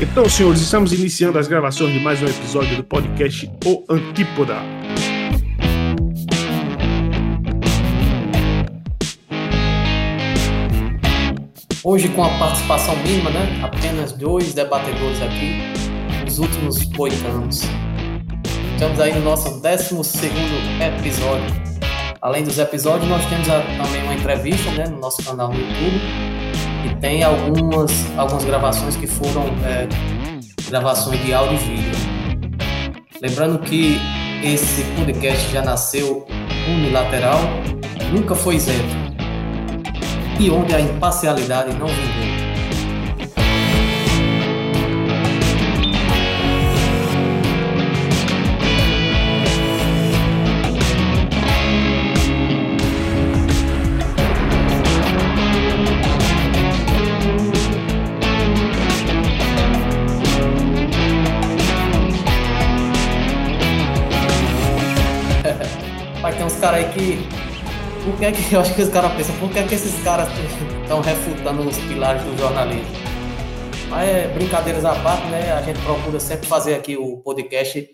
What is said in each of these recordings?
Então, senhores, estamos iniciando as gravações de mais um episódio do podcast O Antípoda. Hoje com a participação mínima, né? Apenas dois debatedores aqui, os últimos boitanos. Estamos aí no nosso 12 episódio. Além dos episódios, nós temos também uma entrevista né, no nosso canal no YouTube. Tem algumas, algumas gravações que foram é, gravações de áudio e vídeo. Lembrando que esse podcast já nasceu unilateral, nunca foi isento. E onde a imparcialidade não vingou. Aí que. Por que é que eu acho que os caras pensam? Por que é que esses caras estão refutando os pilares do jornalismo? Mas é, brincadeiras à parte, né? A gente procura sempre fazer aqui o podcast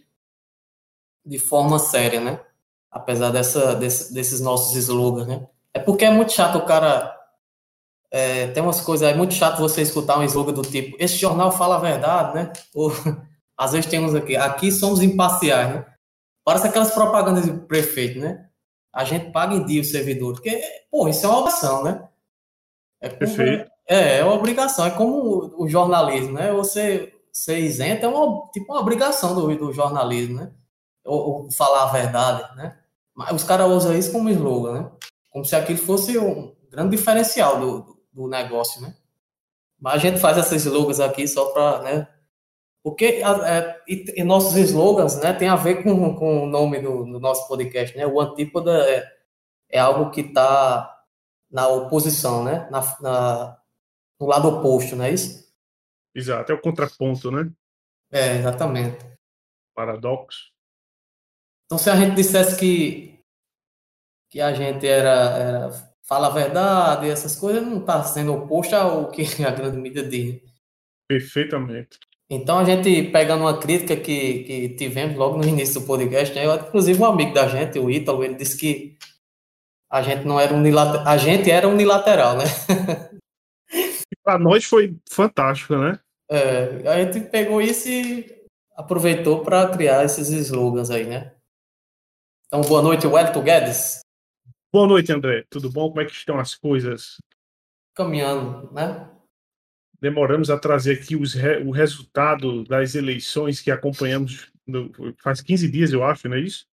de forma séria, né? Apesar dessa, desse, desses nossos slogans, né? É porque é muito chato o cara. É, tem umas coisas, é muito chato você escutar um slogan do tipo: esse jornal fala a verdade, né? Ou às vezes tem uns aqui: aqui somos imparciais, né? Parece aquelas propagandas do prefeito, né? A gente paga em dia o servidor. Porque, pô, isso é uma obrigação, né? É como, Perfeito. É, é uma obrigação. É como o, o jornalismo, né? Você ser isento é uma, tipo uma obrigação do, do jornalismo, né? Ou, ou falar a verdade, né? Mas os caras usam isso como slogan, né? Como se aquilo fosse um grande diferencial do, do, do negócio, né? Mas a gente faz esses slogans aqui só para, né? Porque é, e, e, nossos slogans né, tem a ver com, com o nome do, do nosso podcast, né? O Antípoda é, é algo que está na oposição, né? Na, na, no lado oposto, não é isso? Exato, é o contraponto, né? É, exatamente. Paradoxo. Então, se a gente dissesse que, que a gente era, era fala a verdade, essas coisas, não está sendo oposto ao que a grande mídia diz. Perfeitamente. Então, a gente pegando uma crítica que, que tivemos logo no início do podcast, né? Eu, inclusive um amigo da gente, o Ítalo, ele disse que a gente não era unilateral, a gente era unilateral, né? Para nós foi fantástico, né? É, a gente pegou isso e aproveitou para criar esses slogans aí, né? Então, boa noite, Wellington Guedes. Boa noite, André. Tudo bom? Como é que estão as coisas? Caminhando, né? Demoramos a trazer aqui os, o resultado das eleições que acompanhamos no, faz 15 dias, eu acho, não é isso?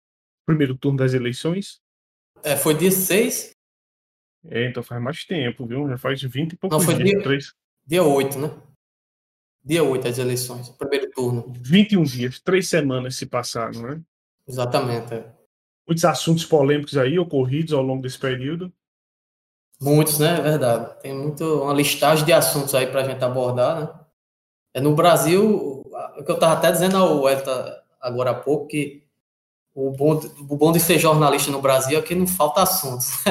Primeiro turno das eleições. É, foi dia 6? É, então faz mais tempo, viu? Já faz 20 e poucos não, foi dias. Dia, três... dia 8, né? Dia 8 as eleições, primeiro turno. 21 dias, três semanas se passaram, né? Exatamente. É. Muitos assuntos polêmicos aí ocorridos ao longo desse período. Muitos, né? É verdade. Tem muito, uma listagem de assuntos aí para a gente abordar, né? É no Brasil, o que eu estava até dizendo ao Elta agora há pouco, que o bom, o bom de ser jornalista no Brasil é que não falta assuntos.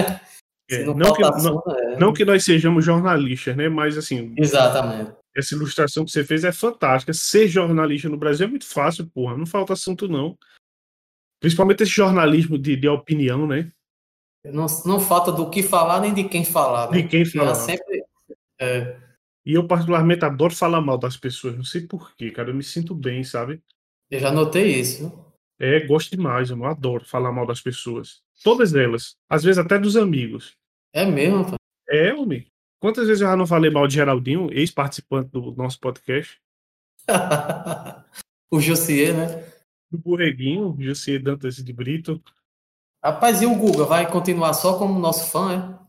É, não, não, que, assunto, não, é... não, que, nós sejamos jornalistas, né? Mas assim. Exatamente. Essa ilustração que você fez é fantástica. Ser jornalista no Brasil é muito fácil, porra. Não falta assunto, não. Principalmente esse jornalismo de, de opinião, né? Não, não falta do que falar nem de quem falar. Né? De quem falar. Sempre, é... E eu, particularmente, adoro falar mal das pessoas. Não sei porquê, cara. Eu me sinto bem, sabe? Eu já notei isso. É, gosto demais. Eu adoro falar mal das pessoas. Todas elas. Às vezes até dos amigos. É mesmo, pô? É, homem. Quantas vezes eu já não falei mal de Geraldinho, ex-participante do nosso podcast? o Josier, né? Do Borreguinho, Josier Dantas de Brito. Rapaz, e o Guga vai continuar só como nosso fã,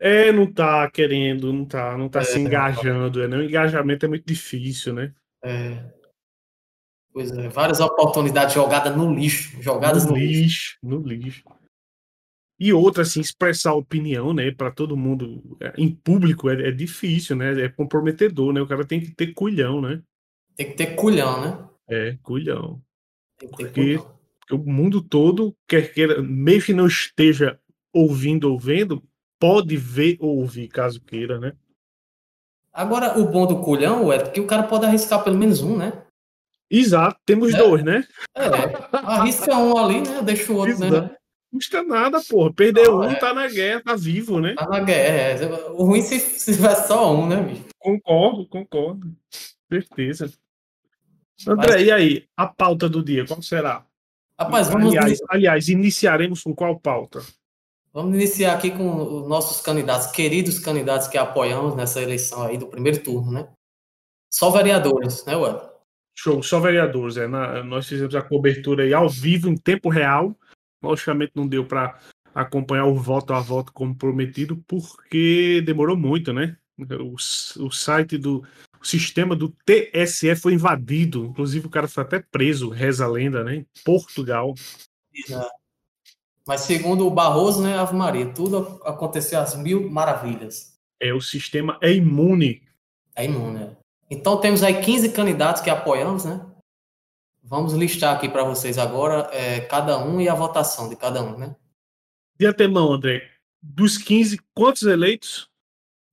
é? É, não tá querendo, não tá, não tá é, se engajando, é, né? O engajamento é muito difícil, né? É. Pois é, várias oportunidades jogadas no lixo, jogadas no, no lixo, lixo, no lixo. E outra, assim, expressar opinião, né, para todo mundo é, em público é, é, difícil, né? É comprometedor, né? O cara tem que ter culhão, né? Tem que ter culhão, né? É, culhão. Tem que ter Porque culhão o mundo todo, quer queira, mesmo que não esteja ouvindo ou vendo, pode ver ou ouvir, caso queira, né? Agora, o bom do culhão é que o cara pode arriscar pelo menos um, né? Exato, temos É. dois, né? É, arrisca um ali, né? Deixa o outro, né? Exato. Não custa nada, porra. Perder Não, um, é. tá na guerra, tá vivo, né? Tá na guerra. é. O ruim se, se tiver só um, né, bicho? Concordo, concordo. Certeza. André, e aí? A pauta do dia, qual será? Rapaz, vamos, aliás, aliás, iniciaremos com qual pauta? vamos iniciar aqui com os nossos candidatos, queridos candidatos que apoiamos nessa eleição aí do primeiro turno, né? Só vereadores, né, Ué? Show, só vereadores. É, na- nós fizemos a cobertura aí ao vivo, em tempo real. Logicamente não deu para acompanhar o voto a voto como prometido, porque demorou muito, né? O, o site do o sistema do TSE foi invadido. Inclusive, o cara foi até preso, reza a lenda, né? Em Portugal. Mas segundo o Barroso, né, Ave Maria, tudo aconteceu às mil maravilhas. É, o sistema é imune. É imune, né? Então temos aí 15 candidatos que apoiamos, né? Vamos listar aqui para vocês agora é, cada um e a votação de cada um, né? De antemão, André, dos 15, quantos eleitos?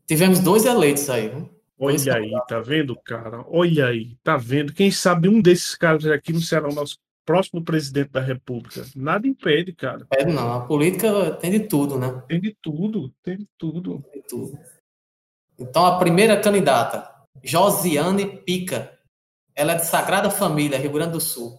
Tivemos dois eleitos aí, viu? Olha aí, tá vendo, cara? Olha aí, tá vendo? Quem sabe um desses caras aqui não será o nosso próximo presidente da República. Nada impede, cara. É, não, a política tem de tudo, né? Tem de tudo, tem de tudo. Tem de tudo. Então a primeira candidata, Josiane Pica. Ela é de Sagrada Família, Rio Grande do Sul.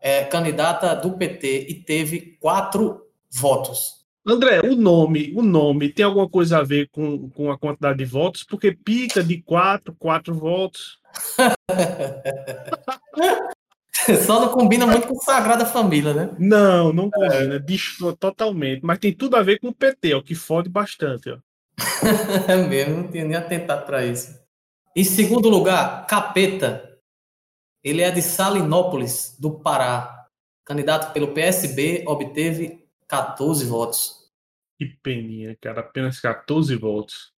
É candidata do PT e teve quatro votos. André, o nome, o nome tem alguma coisa a ver com, com a quantidade de votos? Porque pica de quatro, quatro votos. Só não combina muito com Sagrada Família, né? Não, não combina, distorce totalmente. Mas tem tudo a ver com o PT, ó, que fode bastante, ó. É mesmo, não tinha nem atentado para isso. Em segundo lugar, Capeta. Ele é de Salinópolis, do Pará. Candidato pelo PSB, obteve 14 votos. Que peninha, cara, apenas 14 votos.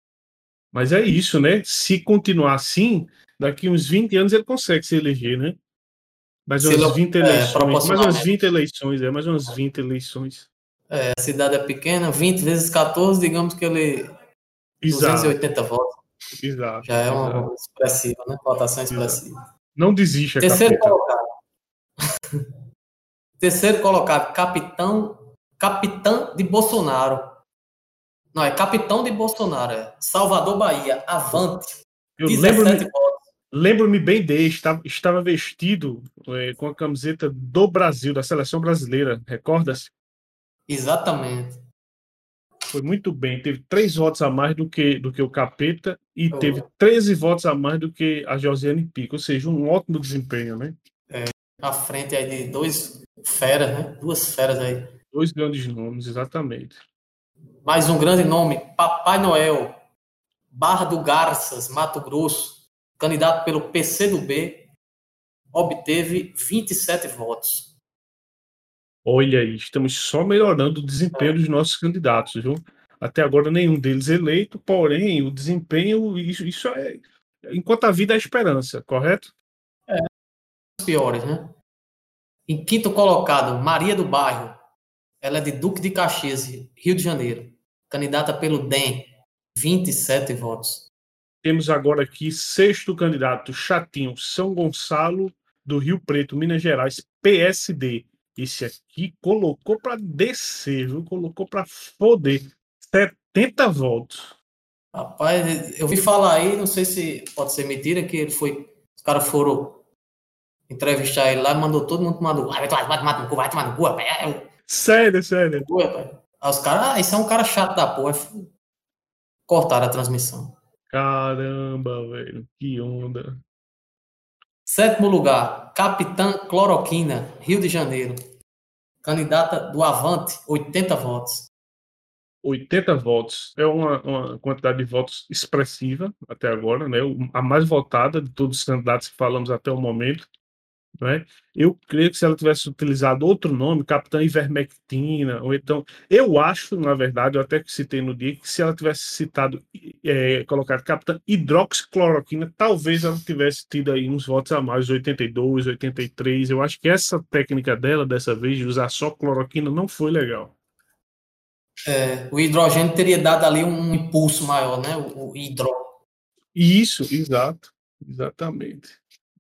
Mas é isso, né? Se continuar assim, daqui uns 20 anos ele consegue se eleger, né? Mais umas ele- 20 é, eleições. mais umas proporcionalmente. 20 eleições, é, mais umas 20 eleições. É, a cidade é pequena, 20 vezes 14, digamos que ele. Exato, 280 votos. exato. Já é uma exato. expressiva, né? Votação expressiva. Não desista, Terceiro capeta. colocado. Terceiro colocado, capitão, capitão de Bolsonaro. Não, é capitão de Bolsonaro, é. Salvador Bahia, avante. Eu 17 lembro-me lembro-me bem dele, estava, estava vestido eh, com a camiseta do Brasil, da seleção brasileira, recorda-se? Exatamente. Foi muito bem, teve três votos a mais do que, do que o Capeta e Oh. teve 13 votos a mais do que a Josiane Pico, ou seja, um ótimo desempenho, né? À frente aí de dois feras, né? Duas feras aí. Dois grandes nomes, exatamente. Mais um grande nome, Papai Noel, Barra do Garças, Mato Grosso, candidato pelo PCdoB, obteve 27 votos. Olha aí, estamos só melhorando o desempenho dos nossos candidatos, viu? Até agora nenhum deles eleito, porém o desempenho, isso, isso é. Enquanto a vida é esperança, correto? Os piores, né? Em quinto colocado, Maria do Bairro. Ela é de Duque de Caxias, Rio de Janeiro. Candidata pelo DEM, 27 votos. Temos agora aqui sexto candidato, Chatinho, São Gonçalo, do Rio Preto, Minas Gerais, PSD. Esse aqui colocou para descer, viu? Colocou para foder. 70 votos. Rapaz, eu vi falar aí, não sei se pode ser mentira, que ele foi. Os caras foram entrevistar ele lá, mandou todo mundo tomar no cu. Vai tomar, no cu, vai tomar no cu, rapaz. É, é, Sério, sério. cu, rapaz. Aí os caras, ah, isso é um cara chato da porra. Cortaram a transmissão. Caramba, velho. Que onda. Sétimo lugar, Capitã Cloroquina, Rio de Janeiro. Candidata do Avante, 80 votos. 80 votos. É uma, uma quantidade de votos expressiva até agora, né? A mais votada de todos os candidatos que falamos até o momento. Né? Eu creio que se ela tivesse utilizado outro nome, Capitã Ivermectina, ou então. Eu acho, na verdade, eu até que citei no dia, que se ela tivesse citado, é, colocado Capitã Hidroxicloroquina, talvez ela tivesse tido aí uns votos a mais, 82, 83. Eu acho que essa técnica dela, dessa vez, de usar só cloroquina, não foi legal. É, o hidrogênio teria dado ali um impulso maior, né? O, o hidro. Isso, exato. Exatamente.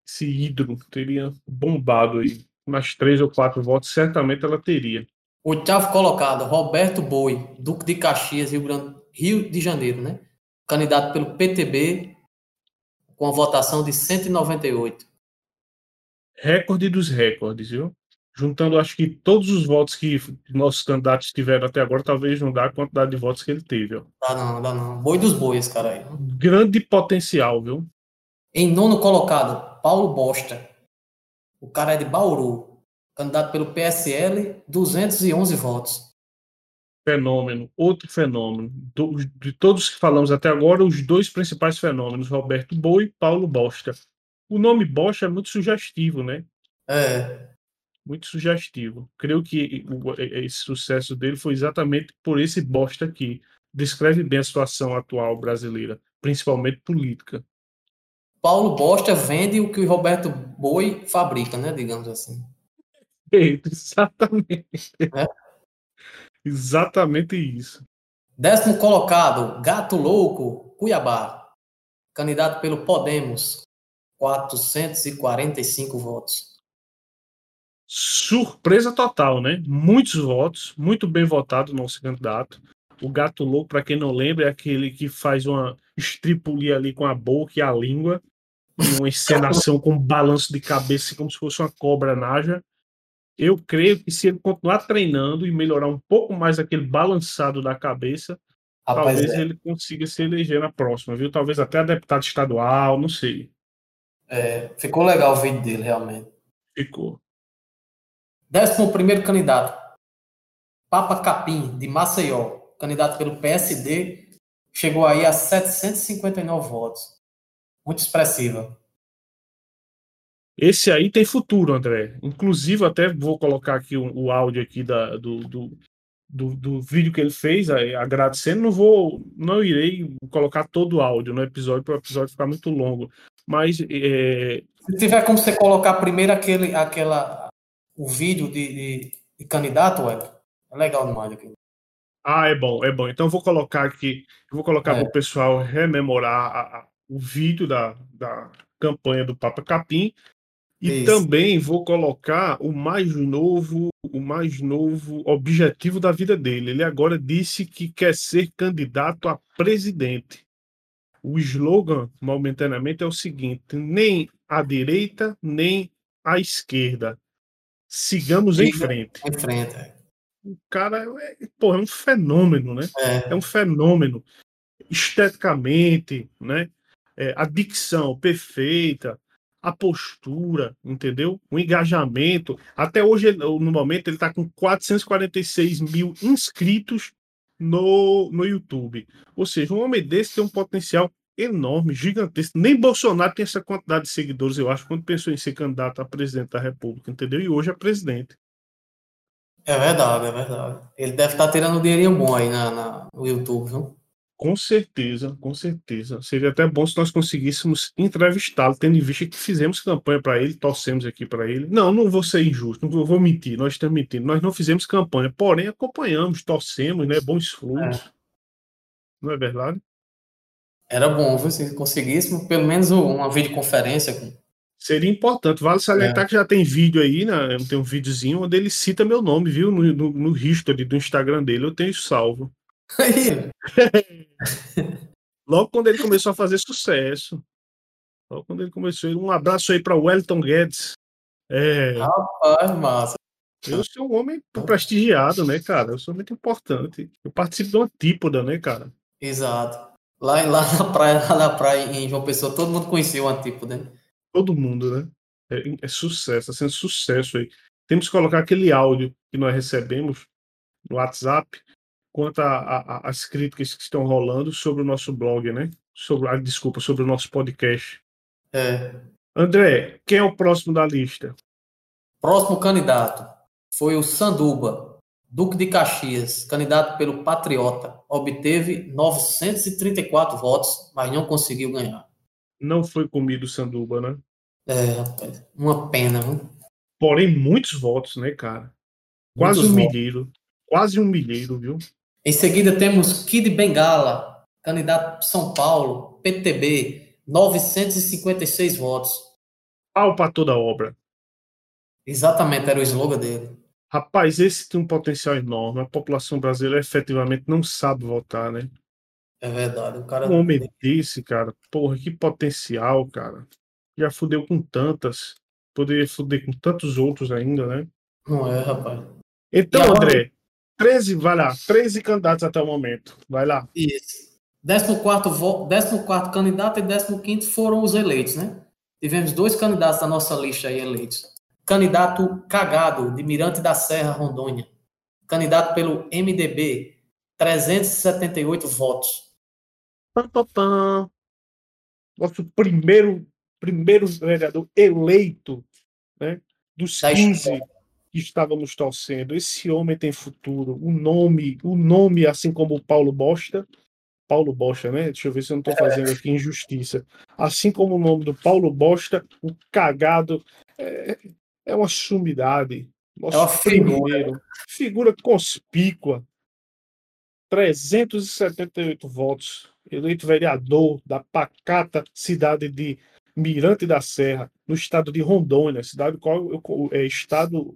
Esse hidro teria bombado aí. Mais três ou quatro votos, certamente ela teria. Oitavo colocado, Roberto Boi, Duque de Caxias, Rio, Grande, Rio de Janeiro, né? Candidato pelo PTB, com a votação de 198. Recorde dos recordes, viu? Juntando, acho que todos os votos que nossos candidatos tiveram até agora, talvez não dá a quantidade de votos que ele teve. Ó. Dá não, dá não. Boi dos bois, cara aí. Grande potencial, viu? Em nono colocado, Paulo Bosta. O cara é de Bauru. Candidato pelo PSL, 211 votos. Fenômeno, outro fenômeno. Do, de todos que falamos até agora, os dois principais fenômenos, Roberto Boi e Paulo Bosta. O nome Bosta é muito sugestivo, né? É. Muito sugestivo. Creio que esse sucesso dele foi exatamente por esse Bosta aqui. Descreve bem a situação atual brasileira, principalmente política. Paulo Bosta vende o que o Roberto Boi fabrica, né? Digamos assim. Exatamente. É? Exatamente isso. Décimo colocado, Gato Louco, Cuiabá. Candidato pelo Podemos, 445 votos. Surpresa total, né? Muitos votos, muito bem votado o nosso candidato. O gato louco, para quem não lembra, é aquele que faz uma estripulia ali com a boca e a língua uma encenação com um balanço de cabeça como se fosse uma cobra naja. Eu creio que se ele continuar treinando e melhorar um pouco mais aquele balançado da cabeça, Rapaz, talvez é. ele consiga se eleger na próxima, viu? Talvez até a deputado estadual, não sei. É, ficou legal o vídeo dele, realmente. Ficou. Décimo primeiro candidato. Papa Capim, de Maceió, candidato pelo PSD, chegou aí a 759 votos muito expressiva. Esse aí tem futuro, André. Inclusive, até vou colocar aqui o, o áudio aqui da, do, do, do, do, vídeo que ele fez, agradecendo. Não vou, não irei colocar todo o áudio no episódio para o episódio ficar muito longo. Mas é... se tiver como você colocar primeiro aquele, aquela, o vídeo de, de, de candidato, é, é legal demais aqui. Ah, é bom, é bom. Então vou colocar aqui, vou colocar é. para o pessoal rememorar a, o vídeo da, da campanha do Papa Capim. E Isso. também vou colocar o mais novo, o mais novo objetivo da vida dele. Ele agora disse que quer ser candidato a presidente. O slogan, momentaneamente, é o seguinte: nem à direita, nem à esquerda. Sigamos Siga em frente. Em frente. É. O cara é, pô, é um fenômeno, né? É. é um fenômeno esteticamente, né? É, a dicção perfeita, a postura, entendeu? O engajamento. Até hoje, no momento, ele está com 446 mil inscritos no, no YouTube. Ou seja, um homem desse tem um potencial enorme, gigantesco. Nem Bolsonaro tem essa quantidade de seguidores, eu acho, quando pensou em ser candidato a presidente da República, entendeu? E hoje é presidente. É verdade, é verdade. Ele deve estar tá tirando um dinheirinho bom aí na, na, no YouTube, viu? Com certeza, com certeza. Seria até bom se nós conseguíssemos entrevistá-lo, tendo em vista que fizemos campanha para ele, torcemos aqui para ele. Não, não vou ser injusto, não vou mentir, nós estamos mentindo. Nós não fizemos campanha, porém acompanhamos, torcemos, né? Bons frutos. É. Não é verdade? Era bom, viu? Se conseguíssemos pelo menos uma videoconferência. Com... Seria importante. Vale salientar é. que já tem vídeo aí, né? Tem um videozinho onde ele cita meu nome, viu? No, no, no history do Instagram dele, eu tenho salvo. Logo quando ele começou a fazer sucesso. Logo quando ele começou. Um abraço aí para Wellington Guedes. É... Rapaz, massa. Eu sou um homem prestigiado, né, cara? Eu sou muito importante. Eu participo de uma típoda, né, cara? Exato. Lá, lá na praia, lá na praia em João Pessoa, todo mundo conhecia o Antípoda. Né? Todo mundo, né? É, é sucesso, está sendo sucesso aí. Temos que colocar aquele áudio que nós recebemos no WhatsApp quanto às críticas que estão rolando sobre o nosso blog, né? Sobre, ah, desculpa, sobre o nosso podcast. É. André, quem é o próximo da lista? Próximo candidato foi o Sanduba, Duque de Caxias, candidato pelo Patriota. Obteve 934 votos, mas não conseguiu ganhar. Não foi comido o Sanduba, né? É, rapaz, uma pena, viu? Porém, muitos votos, né, cara? Quase muitos um votos. milheiro. Quase um milheiro, viu? Em seguida temos Kid Bengala, candidato São Paulo, PTB, 956 votos. Pau para toda obra. Exatamente, era o slogan dele. Rapaz, esse tem um potencial enorme. A população brasileira efetivamente não sabe votar, né? É verdade. O cara. Um homem desse, cara, porra, que potencial, cara. Já fudeu com tantas. Poderia fuder com tantos outros ainda, né? Não é, rapaz. Então, André, 13, vai lá, 13 candidatos até o momento. Vai lá. Isso. 14 vo... 14 candidato e 15 foram os eleitos, né? Tivemos dois candidatos da nossa lista aí eleitos. Candidato Cagado, de Mirante da Serra, Rondônia. Candidato pelo MDB, 378 votos. Pam, pam, pam. Nosso primeiro, primeiro vereador eleito né, dos 15 que estávamos torcendo. Esse homem tem futuro. O nome, o nome, assim como o Paulo Bosta, Paulo Bosta, né? Deixa eu ver se eu não estou fazendo aqui injustiça. Assim como o nome do Paulo Bosta, o cagado é, é uma sumidade. Nosso é uma figura. Figura conspícua. 378 votos. Eleito vereador da pacata cidade de Mirante da Serra, no estado de Rondônia, cidade qual eu, é estado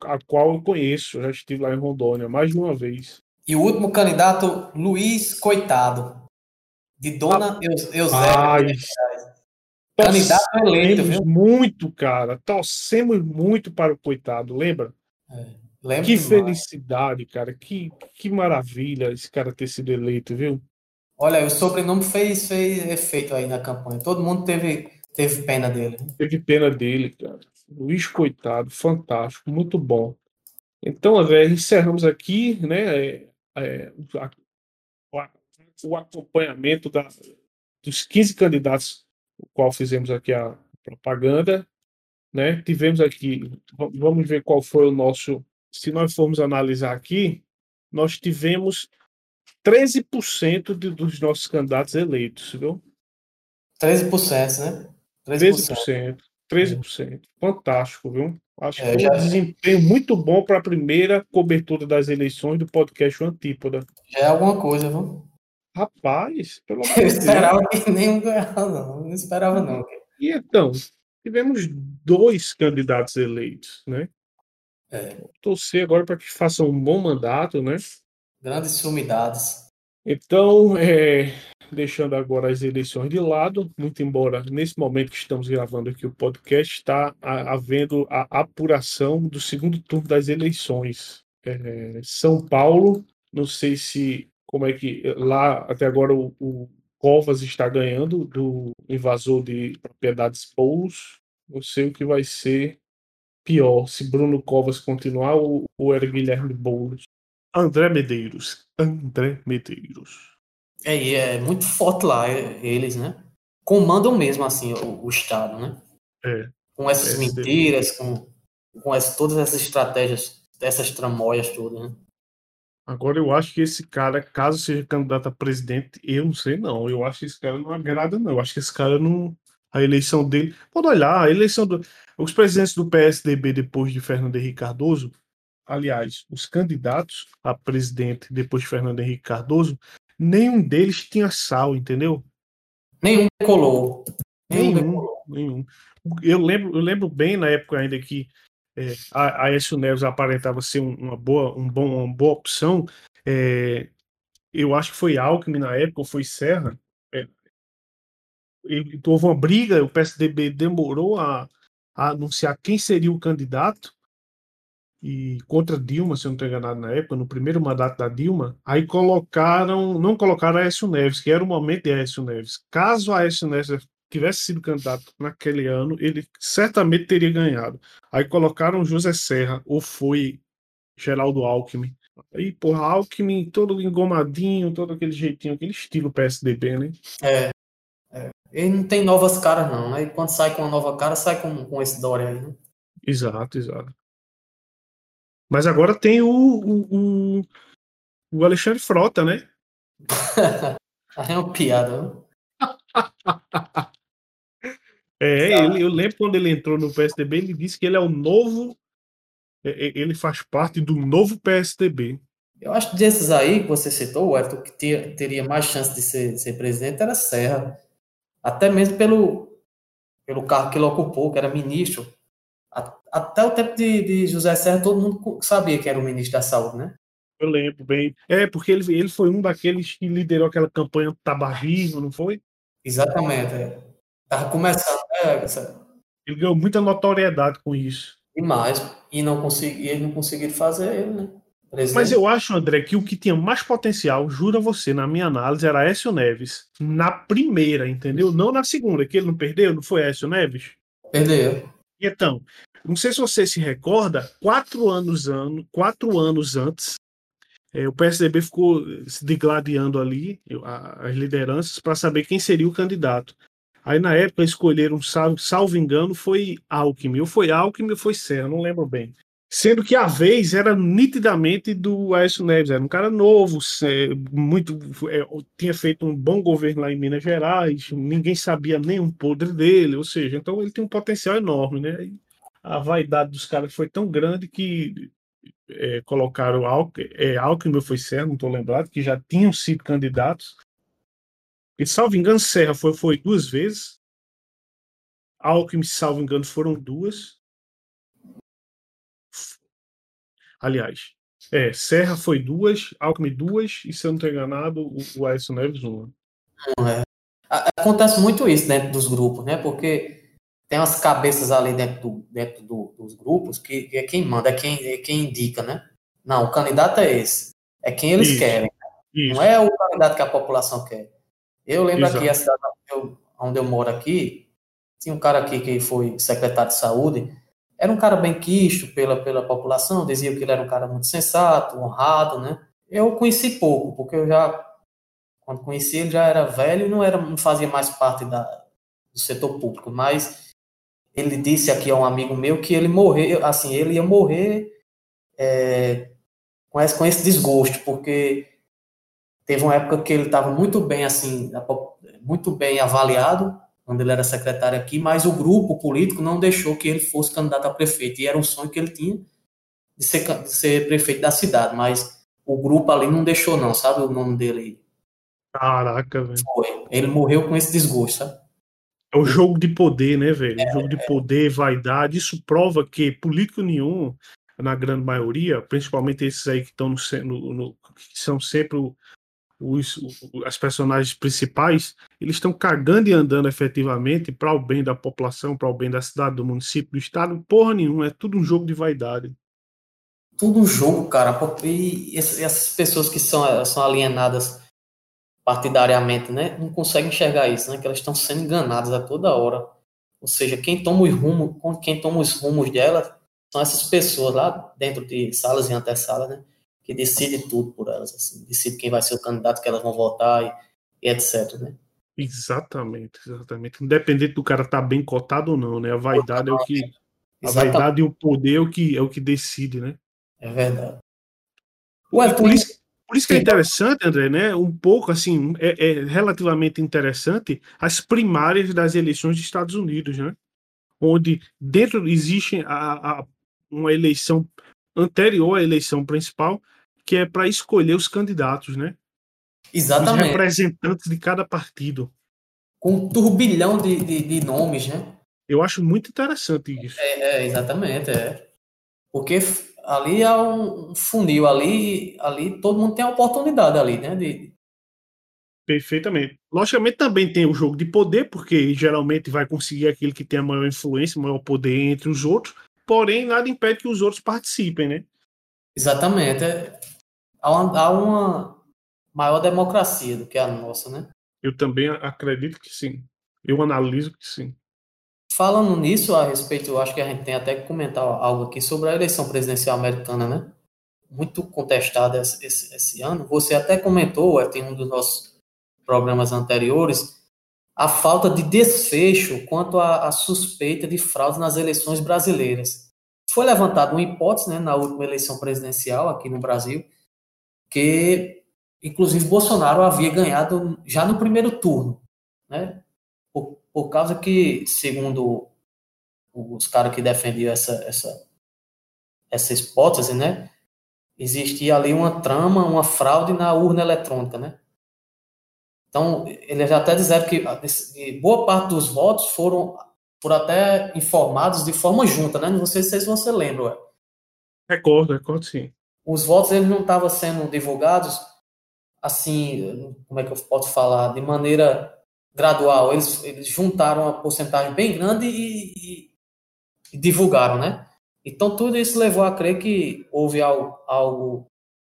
a qual eu conheço. Eu já estive lá em Rondônia mais de uma vez. E o último candidato, Luiz Coitado, de Dona Eusébio. Candidato eleito, viu? muito, cara. Torcemos muito para o Coitado, lembra? É, lembro que demais. felicidade, cara. Que, que maravilha esse cara ter sido eleito, viu? Olha, o sobrenome fez, fez efeito aí na campanha. Todo mundo teve, teve pena dele. Teve pena dele, cara. Luiz Coitado, fantástico, muito bom. Então, André, encerramos aqui, né? é, a, o acompanhamento da, dos 15 candidatos, o qual fizemos aqui a propaganda, né? Tivemos aqui, vamos ver qual foi o nosso. Se nós formos analisar aqui, nós tivemos 13% de, dos nossos candidatos eleitos, viu? 13%, né? 13%. 13%. 13%. Fantástico, viu? Acho é, que é um desempenho muito bom para a primeira cobertura das eleições do podcast Antípoda. Já é alguma coisa, viu? Rapaz, pelo amor de Deus. Eu esperava que nem ganhar, não. Não esperava, não. E então, tivemos dois candidatos eleitos, né? É. Torcer agora para que façam um bom mandato, né? Grandes sumidades. Então, é, deixando agora as eleições de lado, muito embora nesse momento que estamos gravando aqui o podcast, está havendo a apuração do segundo turno das eleições. É, São Paulo, não sei se como é que lá até agora o, o Covas está ganhando do invasor de propriedades Poulos. Não sei o que vai ser pior, se Bruno Covas continuar ou, ou era Guilherme Boulos. André Medeiros. André Medeiros. É, e é muito forte lá, eles, né? Comandam mesmo, assim, o, o Estado, né? É. Com essas é, mentiras, com, com essa, todas essas estratégias, essas tramóias todas, né? Agora, eu acho que esse cara, caso seja candidato a presidente, eu não sei não. Eu acho que esse cara não agrada, não. Eu acho que esse cara não. A eleição dele. Pode olhar, a eleição do. Os presidentes do PSDB depois de Fernando Henrique Cardoso, aliás, os candidatos a presidente depois de Fernando Henrique Cardoso, nenhum deles tinha sal, entendeu? Nenhum colou. Nenhum, nenhum. nenhum. Eu, lembro, eu lembro bem na época ainda que é, a Aécio Neves aparentava ser uma boa, um bom, uma boa opção. É, eu acho que foi Alckmin na época, ou foi Serra. É, houve uma briga, o PSDB demorou a, a anunciar quem seria o candidato e contra Dilma, se eu não estou enganado na época, no primeiro mandato da Dilma, aí colocaram, não colocaram Aécio Neves, que era o momento de Aécio Neves. Caso Aécio Neves tivesse sido candidato naquele ano, ele certamente teria ganhado. Aí colocaram José Serra, ou foi Geraldo Alckmin. Aí, porra, Alckmin todo engomadinho, todo aquele jeitinho, aquele estilo PSDB, né? É. é. Ele não tem novas caras, não? E quando sai com uma nova cara, sai com, com esse Dória aí, né? Exato, exato. Mas agora tem o, o, o, o Alexandre Frota, né? é uma piada. é, ele, eu lembro quando ele entrou no PSDB, ele disse que ele é o novo. É, é, ele faz parte do novo PSDB. Eu acho que desses aí que você citou, o Everton, que ter, teria mais chance de ser, de ser presidente era Serra. Até mesmo pelo, pelo cargo que ele ocupou, que era ministro. Até o tempo de, de José Serra, todo mundo sabia que era o ministro da Saúde, né? Eu lembro bem. É, porque ele, ele foi um daqueles que liderou aquela campanha tabagismo, não foi? Exatamente. É. Tava começando, né? Ele ganhou muita notoriedade com isso. Demais. E não consegui, ele não conseguiu fazer ele, né? Presidente. Mas eu acho, André, que o que tinha mais potencial, juro a você, na minha análise, era Écio Neves. Na primeira, entendeu? Não na segunda, que ele não perdeu, não foi Écio Neves? Perdeu. Então, não sei se você se recorda, quatro anos, ano, quatro anos antes, é, o PSDB ficou se digladiando ali, as lideranças, para saber quem seria o candidato. Aí, na época, escolheram, salvo, salvo engano, foi Alckmin. Ou foi Alckmin ou foi Serra, não lembro bem. Sendo que a vez era nitidamente do Aécio Neves, era um cara novo, muito é, tinha feito um bom governo lá em Minas Gerais, ninguém sabia nem um podre dele, ou seja, então ele tem um potencial enorme, né? A vaidade dos caras foi tão grande que é, colocaram Alckmin, é, Alckmin foi Serra, não estou lembrado, que já tinham sido candidatos. E, salvo engano, Serra foi, foi duas vezes. Alckmin, salvo engano, foram duas. Aliás, é, Serra foi duas, Alckmin duas, e se eu não estou enganado, o, o Aécio Neves uma. É. Acontece muito isso dentro dos grupos, né? Porque tem umas cabeças ali dentro, do, dentro do, dos grupos que, que, é quem manda, é quem, é quem indica, né? Não, o candidato é esse. É quem eles isso, querem. Isso. Não é o candidato que a população quer. Eu lembro Exato. aqui, a cidade eu, onde eu moro aqui, tinha um cara aqui que foi secretário de saúde, era um cara bem quisto pela, pela população, dizia que ele era um cara muito sensato, honrado, né? Eu conheci pouco, porque eu já, quando conheci ele, já era velho e não, era, não fazia mais parte da, do setor público, mas ele disse aqui a um amigo meu que ele morreu, assim, ele ia morrer é, com, esse, com esse desgosto, porque teve uma época que ele estava muito bem, assim, muito bem avaliado, quando ele era secretário aqui, mas o grupo político não deixou que ele fosse candidato a prefeito, e era um sonho que ele tinha de ser, de ser prefeito da cidade, mas o grupo ali não deixou não, sabe o nome dele? Caraca, velho. Ele morreu com esse desgosto, sabe? É o jogo de poder, né, velho? É, jogo de poder, vaidade. Isso prova que político nenhum, na grande maioria, principalmente esses aí que estão no, no, no, que são sempre os, as personagens principais, eles estão cagando e andando efetivamente para o bem da população, para o bem da cidade, do município, do estado. Porra nenhuma, é tudo um jogo de vaidade. Tudo um jogo, cara. E essas pessoas que são, são alienadas partidariamente, né, não conseguem enxergar isso, né, que elas estão sendo enganadas a toda hora. Ou seja, quem toma os rumos, quem toma os rumos delas são essas pessoas lá dentro de salas e antessalas, né, que decidem tudo por elas, assim, decidem quem vai ser o candidato que elas vão votar e, e etc, né. Exatamente, exatamente. Independente do cara estar tá bem cotado ou não, né? A vaidade é o que a vaidade e o poder é o que é o que decide, né? É verdade. Ué, por isso por isso que é interessante, André, né? Um pouco assim, é, é, relativamente interessante as primárias das eleições dos Estados Unidos, né? Onde dentro existe a, a uma eleição anterior à eleição principal, que é para escolher os candidatos, né? Exatamente. Os representantes de cada partido. Com um turbilhão de, de, de nomes, né? Eu acho muito interessante isso. É, é exatamente, é. Porque ali é um funil, ali, ali todo mundo tem a oportunidade ali, né? De... Perfeitamente. Logicamente também tem o jogo de poder, porque geralmente vai conseguir aquele que tem a maior influência, maior poder entre os outros, porém nada impede que os outros participem, né? Exatamente. É, há uma, há uma maior democracia do que a nossa, né? Eu também acredito que sim. Eu analiso que sim. Falando nisso, a respeito, eu acho que a gente tem até que comentar algo aqui sobre a eleição presidencial americana, né? Muito contestada esse, esse, esse ano. Você até comentou, é, tem um dos nossos programas anteriores, a falta de desfecho quanto à, suspeita de fraude nas eleições brasileiras. Foi levantada uma hipótese né, na última eleição presidencial aqui no Brasil, que inclusive Bolsonaro havia ganhado já no primeiro turno, né? Por causa que, segundo os caras que defendiam essa, essa, essa hipótese, né, existia ali uma trama, uma fraude na urna eletrônica, né? Então, eles até disseram que boa parte dos votos foram, foram até informados de forma junta, né? Não sei se vocês vão se lembram. Recordo, recordo sim. Os votos eles não estavam sendo divulgados assim, como é que eu posso falar, de maneira gradual. Eles, eles juntaram uma porcentagem bem grande e, e, divulgaram, né? Então tudo isso levou a crer que houve algo, algo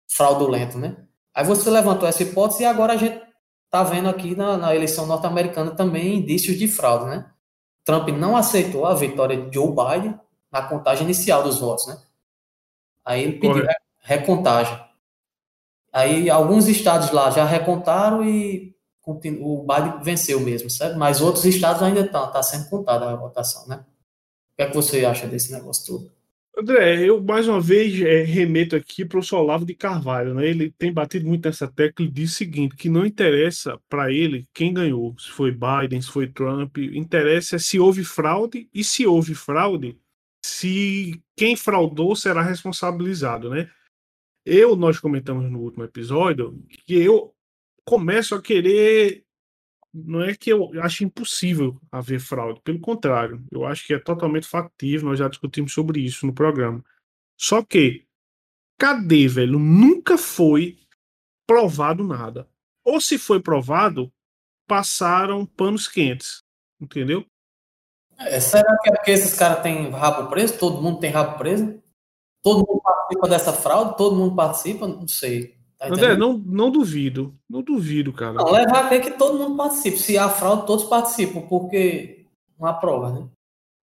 fraudulento, né? Aí você levantou essa hipótese e agora a gente está vendo aqui na, na eleição norte-americana também indícios de fraude, né? Trump não aceitou a vitória de Joe Biden na contagem inicial dos votos, né? Aí ele pediu Correto. recontagem. Aí alguns estados lá já recontaram e o Biden venceu mesmo, certo? Mas outros estados ainda estão, tá, tá sendo contada a votação, né? O que é que você acha desse negócio todo? André, eu mais uma vez é, remeto aqui para o Solavo de Carvalho, né? Ele tem batido muito nessa tecla e diz o seguinte: que não interessa para ele quem ganhou, se foi Biden, se foi Trump, interessa se houve fraude e se houve fraude, se quem fraudou será responsabilizado, né? Eu, nós comentamos no último episódio que eu começo a querer não é que eu acho impossível haver fraude, pelo contrário, eu acho que é totalmente factível, nós já discutimos sobre isso no programa. Só que, cadê, velho? Nunca foi provado nada. Ou se foi provado, passaram panos quentes, entendeu? É, será que é porque esses caras têm rabo preso? Todo mundo tem rabo preso? Todo mundo participa dessa fraude? Todo mundo participa? Não sei. Tá André, não, não duvido. Não duvido, cara. Não, levar a crer que todo mundo participa. Se há fraude, todos participam, porque não há prova, né?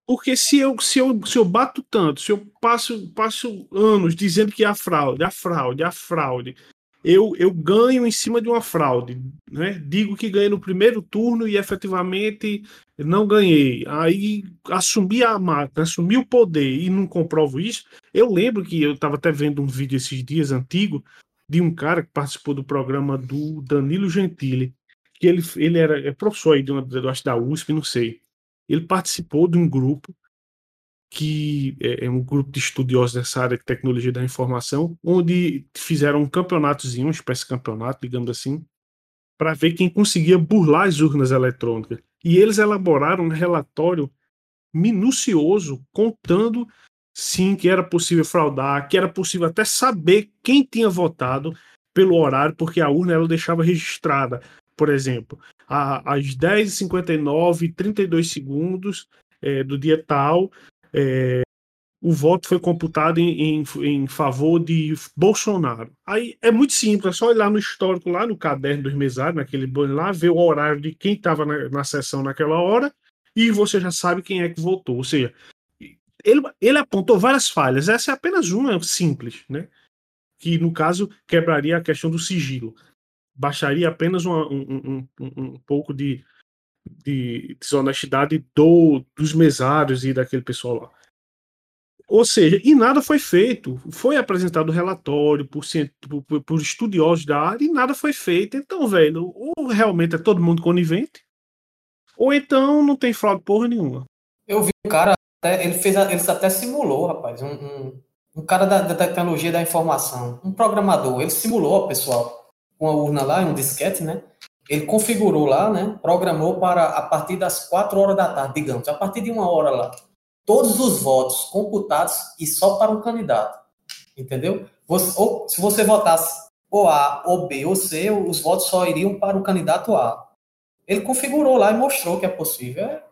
Porque se eu, se eu, se eu bato tanto, se eu passo, passo anos dizendo que há fraude, há fraude, há fraude, eu, eu ganho em cima de uma fraude. Né? Digo que ganhei no primeiro turno e efetivamente não ganhei. Aí assumi a máquina, assumi o poder e não comprovo isso. Eu lembro que eu estava até vendo um vídeo esses dias antigo de um cara que participou do programa do Danilo Gentili, que ele, ele era é professor aí de uma, eu acho da USP, não sei. Ele participou de um grupo que é, é um grupo de estudiosos dessa área de tecnologia da informação, onde fizeram um campeonatozinho, uma espécie de campeonato, digamos assim, para ver quem conseguia burlar as urnas eletrônicas. E eles elaboraram um relatório minucioso contando sim que era possível fraudar, que era possível até saber quem tinha votado pelo horário, porque a urna ela deixava registrada. Por exemplo, às 10h59, 32 segundos é, do dia tal, é, o voto foi computado em, em, em, favor de Bolsonaro. Aí é muito simples, é só lá no histórico, lá no caderno dos mesários, naquele banho lá, ver o horário de quem estava na, na sessão naquela hora, e você já sabe quem é que votou. Ou seja, ele, ele apontou várias falhas. Essa é apenas uma simples, né? Que no caso quebraria a questão do sigilo. Baixaria apenas uma, um, um, um, pouco de, de desonestidade do, dos mesários e daquele pessoal lá. Ou seja, e nada foi feito. Foi apresentado relatório por, por, por, estudiosos da área e nada foi feito. Então, velho, ou realmente é todo mundo conivente, ou então não tem fraude porra nenhuma. Eu vi um cara ele fez, ele até simulou, rapaz, um, um, um cara da, da, tecnologia da informação, um programador, ele simulou, pessoal, com a urna lá, um disquete, né? Ele configurou lá, né? Programou para a partir das 4 horas da tarde, digamos, a partir de uma hora lá, todos os votos computados e só para um candidato, entendeu? Você, ou, se você votasse ou A, ou B, ou C, os votos só iriam para o candidato A. Ele configurou lá e mostrou que é possível. É,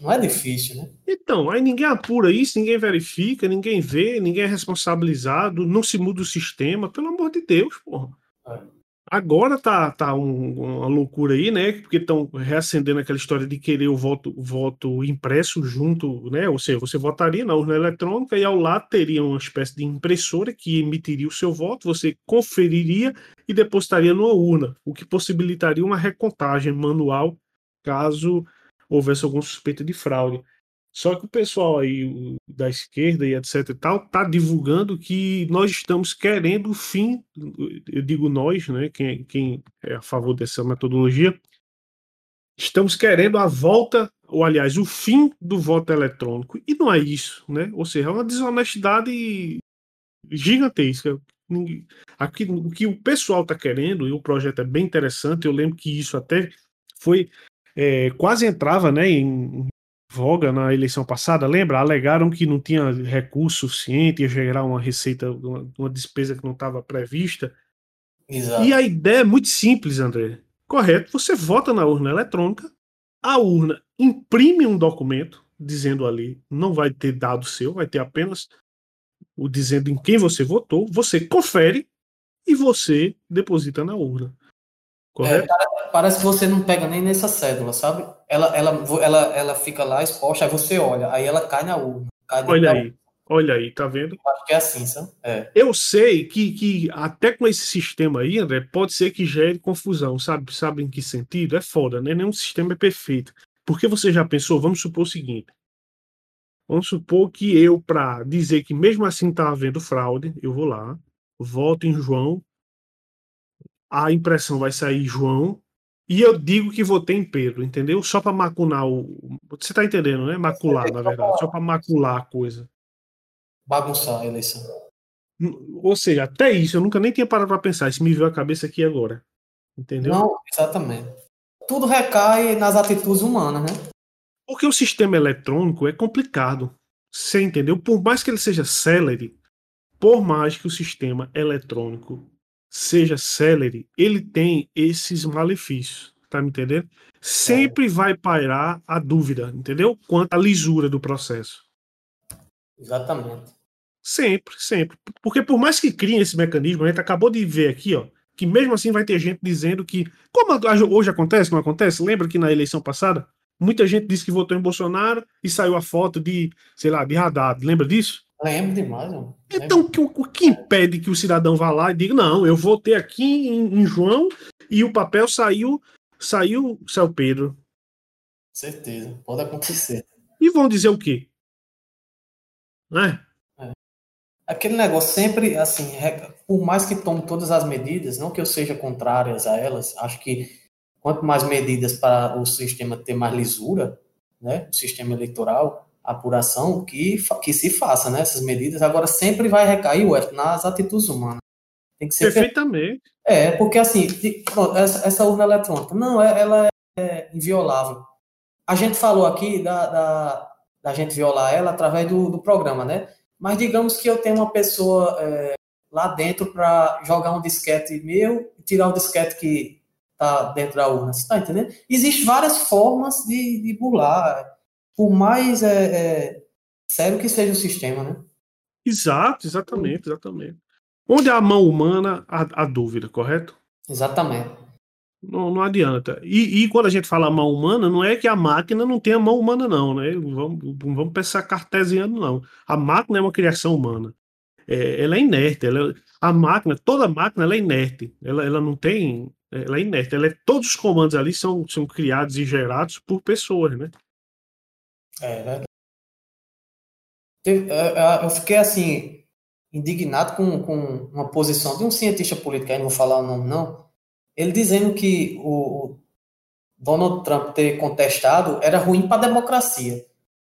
não é difícil, né? Então, aí ninguém apura isso, ninguém verifica, ninguém vê, ninguém é responsabilizado, não se muda o sistema, pelo amor de Deus, porra. É. Agora tá, tá um, uma loucura aí, né? Porque estão reacendendo aquela história de querer o voto, voto impresso junto, né? Ou seja, você votaria na urna eletrônica e ao lado teria uma espécie de impressora que emitiria o seu voto, você conferiria e depositaria numa urna, o que possibilitaria uma recontagem manual caso houvesse algum suspeita de fraude. Só que o pessoal aí da esquerda e etc e tal tá divulgando que nós estamos querendo o fim, eu digo nós, né, quem, quem é a favor dessa metodologia, estamos querendo a volta, ou aliás, o fim do voto eletrônico. E não é isso, né? Ou seja, é uma desonestidade gigantesca. Aqui, o que o pessoal está querendo, e o projeto é bem interessante, eu lembro que isso até foi. É, quase entrava né, em voga na eleição passada, lembra? Alegaram que não tinha recurso suficiente, ia gerar uma receita, uma, uma despesa que não estava prevista. Exato. E a ideia é muito simples, André. Correto, você vota na urna eletrônica, a urna imprime um documento dizendo ali, não vai ter dado seu, vai ter apenas o dizendo em quem você votou, você confere e você deposita na urna. Correto? É, parece que você não pega nem nessa cédula, sabe? Ela, ela, ela, ela fica lá exposta, aí você olha, aí ela cai na urna. Cai olha aí, urna. olha aí, tá vendo? Acho que é assim, sabe? É. Eu sei que, que até com esse sistema aí, André, pode ser que gere confusão, sabe? Sabe em que sentido? É foda, né? Nenhum sistema é perfeito. Porque você já pensou, vamos supor o seguinte, Vamos supor que eu, para dizer que mesmo assim está havendo fraude, eu vou lá, voto em João, a impressão vai sair João, e eu digo que votei em Pedro, entendeu? Só para macular o. Você está entendendo, né? Macular, na verdade. Só para macular a coisa. Bagunçar a eleição. Ou seja, até isso eu nunca nem tinha parado para pensar. Isso me veio a cabeça aqui agora. Entendeu? Não, exatamente. Tudo recai nas atitudes humanas, né? Porque o sistema eletrônico é complicado. Você entendeu? Por mais que ele seja célere, por mais que o sistema eletrônico seja célere, ele tem esses malefícios. Tá me entendendo? Sempre é. vai pairar a dúvida, entendeu? Quanto à lisura do processo. Exatamente. Sempre, sempre. Porque por mais que criem esse mecanismo, a gente acabou de ver aqui, ó, que mesmo assim vai ter gente dizendo que, como hoje acontece, não acontece? Lembra que na eleição passada Muita gente disse que votou em Bolsonaro e saiu a foto de, sei lá, de Haddad. Lembra disso? Lembro demais. Mano. Então, o que, o que impede que o cidadão vá lá e diga, não, eu votei aqui em, em João e o papel saiu, saiu, saiu Pedro. Certeza, pode acontecer. E vão dizer o quê? Né? É. Aquele negócio sempre, assim, por mais que tome todas as medidas, não que eu seja contrárias a elas, acho que quanto mais medidas para o sistema ter mais lisura, né, o sistema eleitoral, apuração, que, que se faça, né, essas medidas. Agora, sempre vai recair, nas atitudes humanas. Tem que ser Perfeitamente. É, porque assim, pronto, essa, essa, urna eletrônica, não, é, ela é inviolável. A gente falou aqui da, da, da gente violar ela através do, do, programa, né? Mas digamos que eu tenho uma pessoa é, lá dentro para jogar um disquete meu e tirar o disquete que tá dentro da urna. Você está entendendo? Existem várias formas de, de burlar, por mais é, é, sério que seja o sistema, né? Exato, exatamente, exatamente. Onde há a mão humana, há, há dúvida, correto? Exatamente. Não, não adianta. E, e, quando a gente fala mão humana, não é que a máquina não tenha mão humana, não, né? Vamos, vamos pensar cartesiano, não. A máquina é uma criação humana. É, ela é inerte. Ela, a máquina, toda máquina, ela é inerte. Ela, ela não tem ela é inerte. Ela é, todos os comandos ali são, são criados e gerados por pessoas, né? É verdade. Eu fiquei assim, indignado com, com uma posição de um cientista político, aí não vou falar o nome não, ele dizendo que o Donald Trump ter contestado era ruim para a democracia.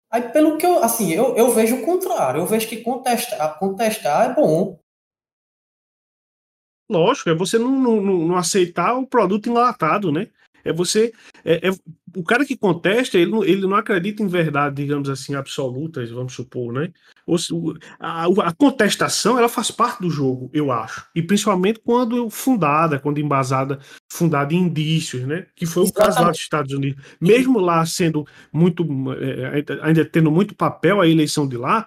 Aí, pelo que eu, assim, eu, eu vejo o contrário, eu vejo que contestar, contestar é bom, Lógico, é você não, não, não aceitar o produto enlatado, né? É você. É, é, o cara que contesta, ele não, ele não acredita em verdade, digamos assim, absolutas, vamos supor, né? Ou, a, a, contestação, ela faz parte do jogo, eu acho. E principalmente quando fundada, quando embasada, fundada em indícios, né? Que foi Exatamente. o caso lá dos Estados Unidos. Mesmo lá sendo muito. É, ainda tendo muito papel a eleição de lá,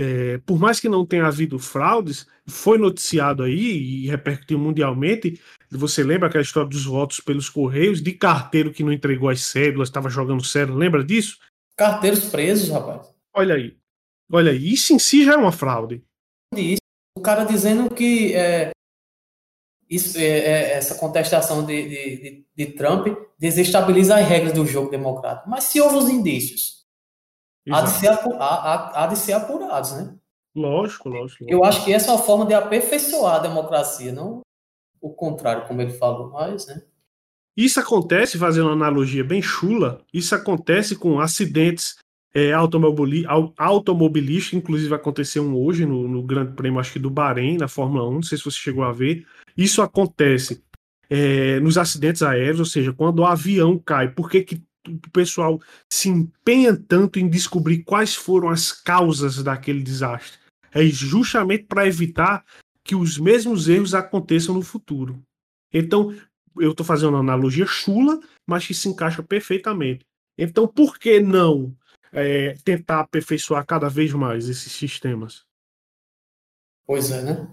é, por mais que não tenha havido fraudes, foi noticiado aí e repercutiu mundialmente. Você lembra aquela história dos votos pelos Correios, de carteiro que não entregou as cédulas, estava jogando cédula, lembra disso? Carteiros presos, rapaz. Olha aí. Olha aí, isso em si já é uma fraude. Isso. O cara dizendo que é, isso, é, é, essa contestação de, de, de, de Trump desestabiliza as regras do jogo democrático. Mas se houve os indícios, há de, ser, há, há, de ser apurados, né? Lógico, lógico, lógico. Eu acho que essa é uma forma de aperfeiçoar a democracia, não o contrário, como ele falou, mas, né? Isso acontece, fazendo uma analogia bem chula, isso acontece com acidentes é, automobili automobilística, inclusive aconteceu um hoje no, no, Grande Prêmio, acho que do Bahrein, na Fórmula 1, não sei se você chegou a ver. Isso acontece é, nos acidentes aéreos, ou seja, quando o avião cai, por que, que o pessoal se empenha tanto em descobrir quais foram as causas daquele desastre? É justamente para evitar que os mesmos erros aconteçam no futuro. Então, eu estou fazendo uma analogia chula, mas que se encaixa perfeitamente. Então, por que não é, tentar aperfeiçoar cada vez mais esses sistemas? Pois é, né?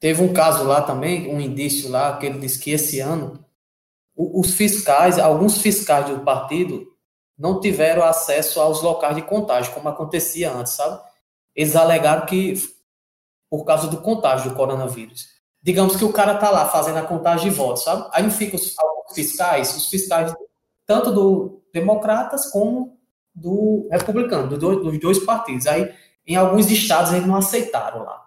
Teve um caso lá também, um indício lá, que ele disse que esse ano os fiscais, alguns fiscais do partido, não tiveram acesso aos locais de contágio, como acontecia antes, sabe? Eles alegaram que por causa do contágio do coronavírus. Digamos que o cara tá lá fazendo a contagem de votos, sabe? Aí não fica os, fiscais, os fiscais tanto do democratas como do republicano, do, dos dois partidos. Aí em alguns estados eles não aceitaram lá.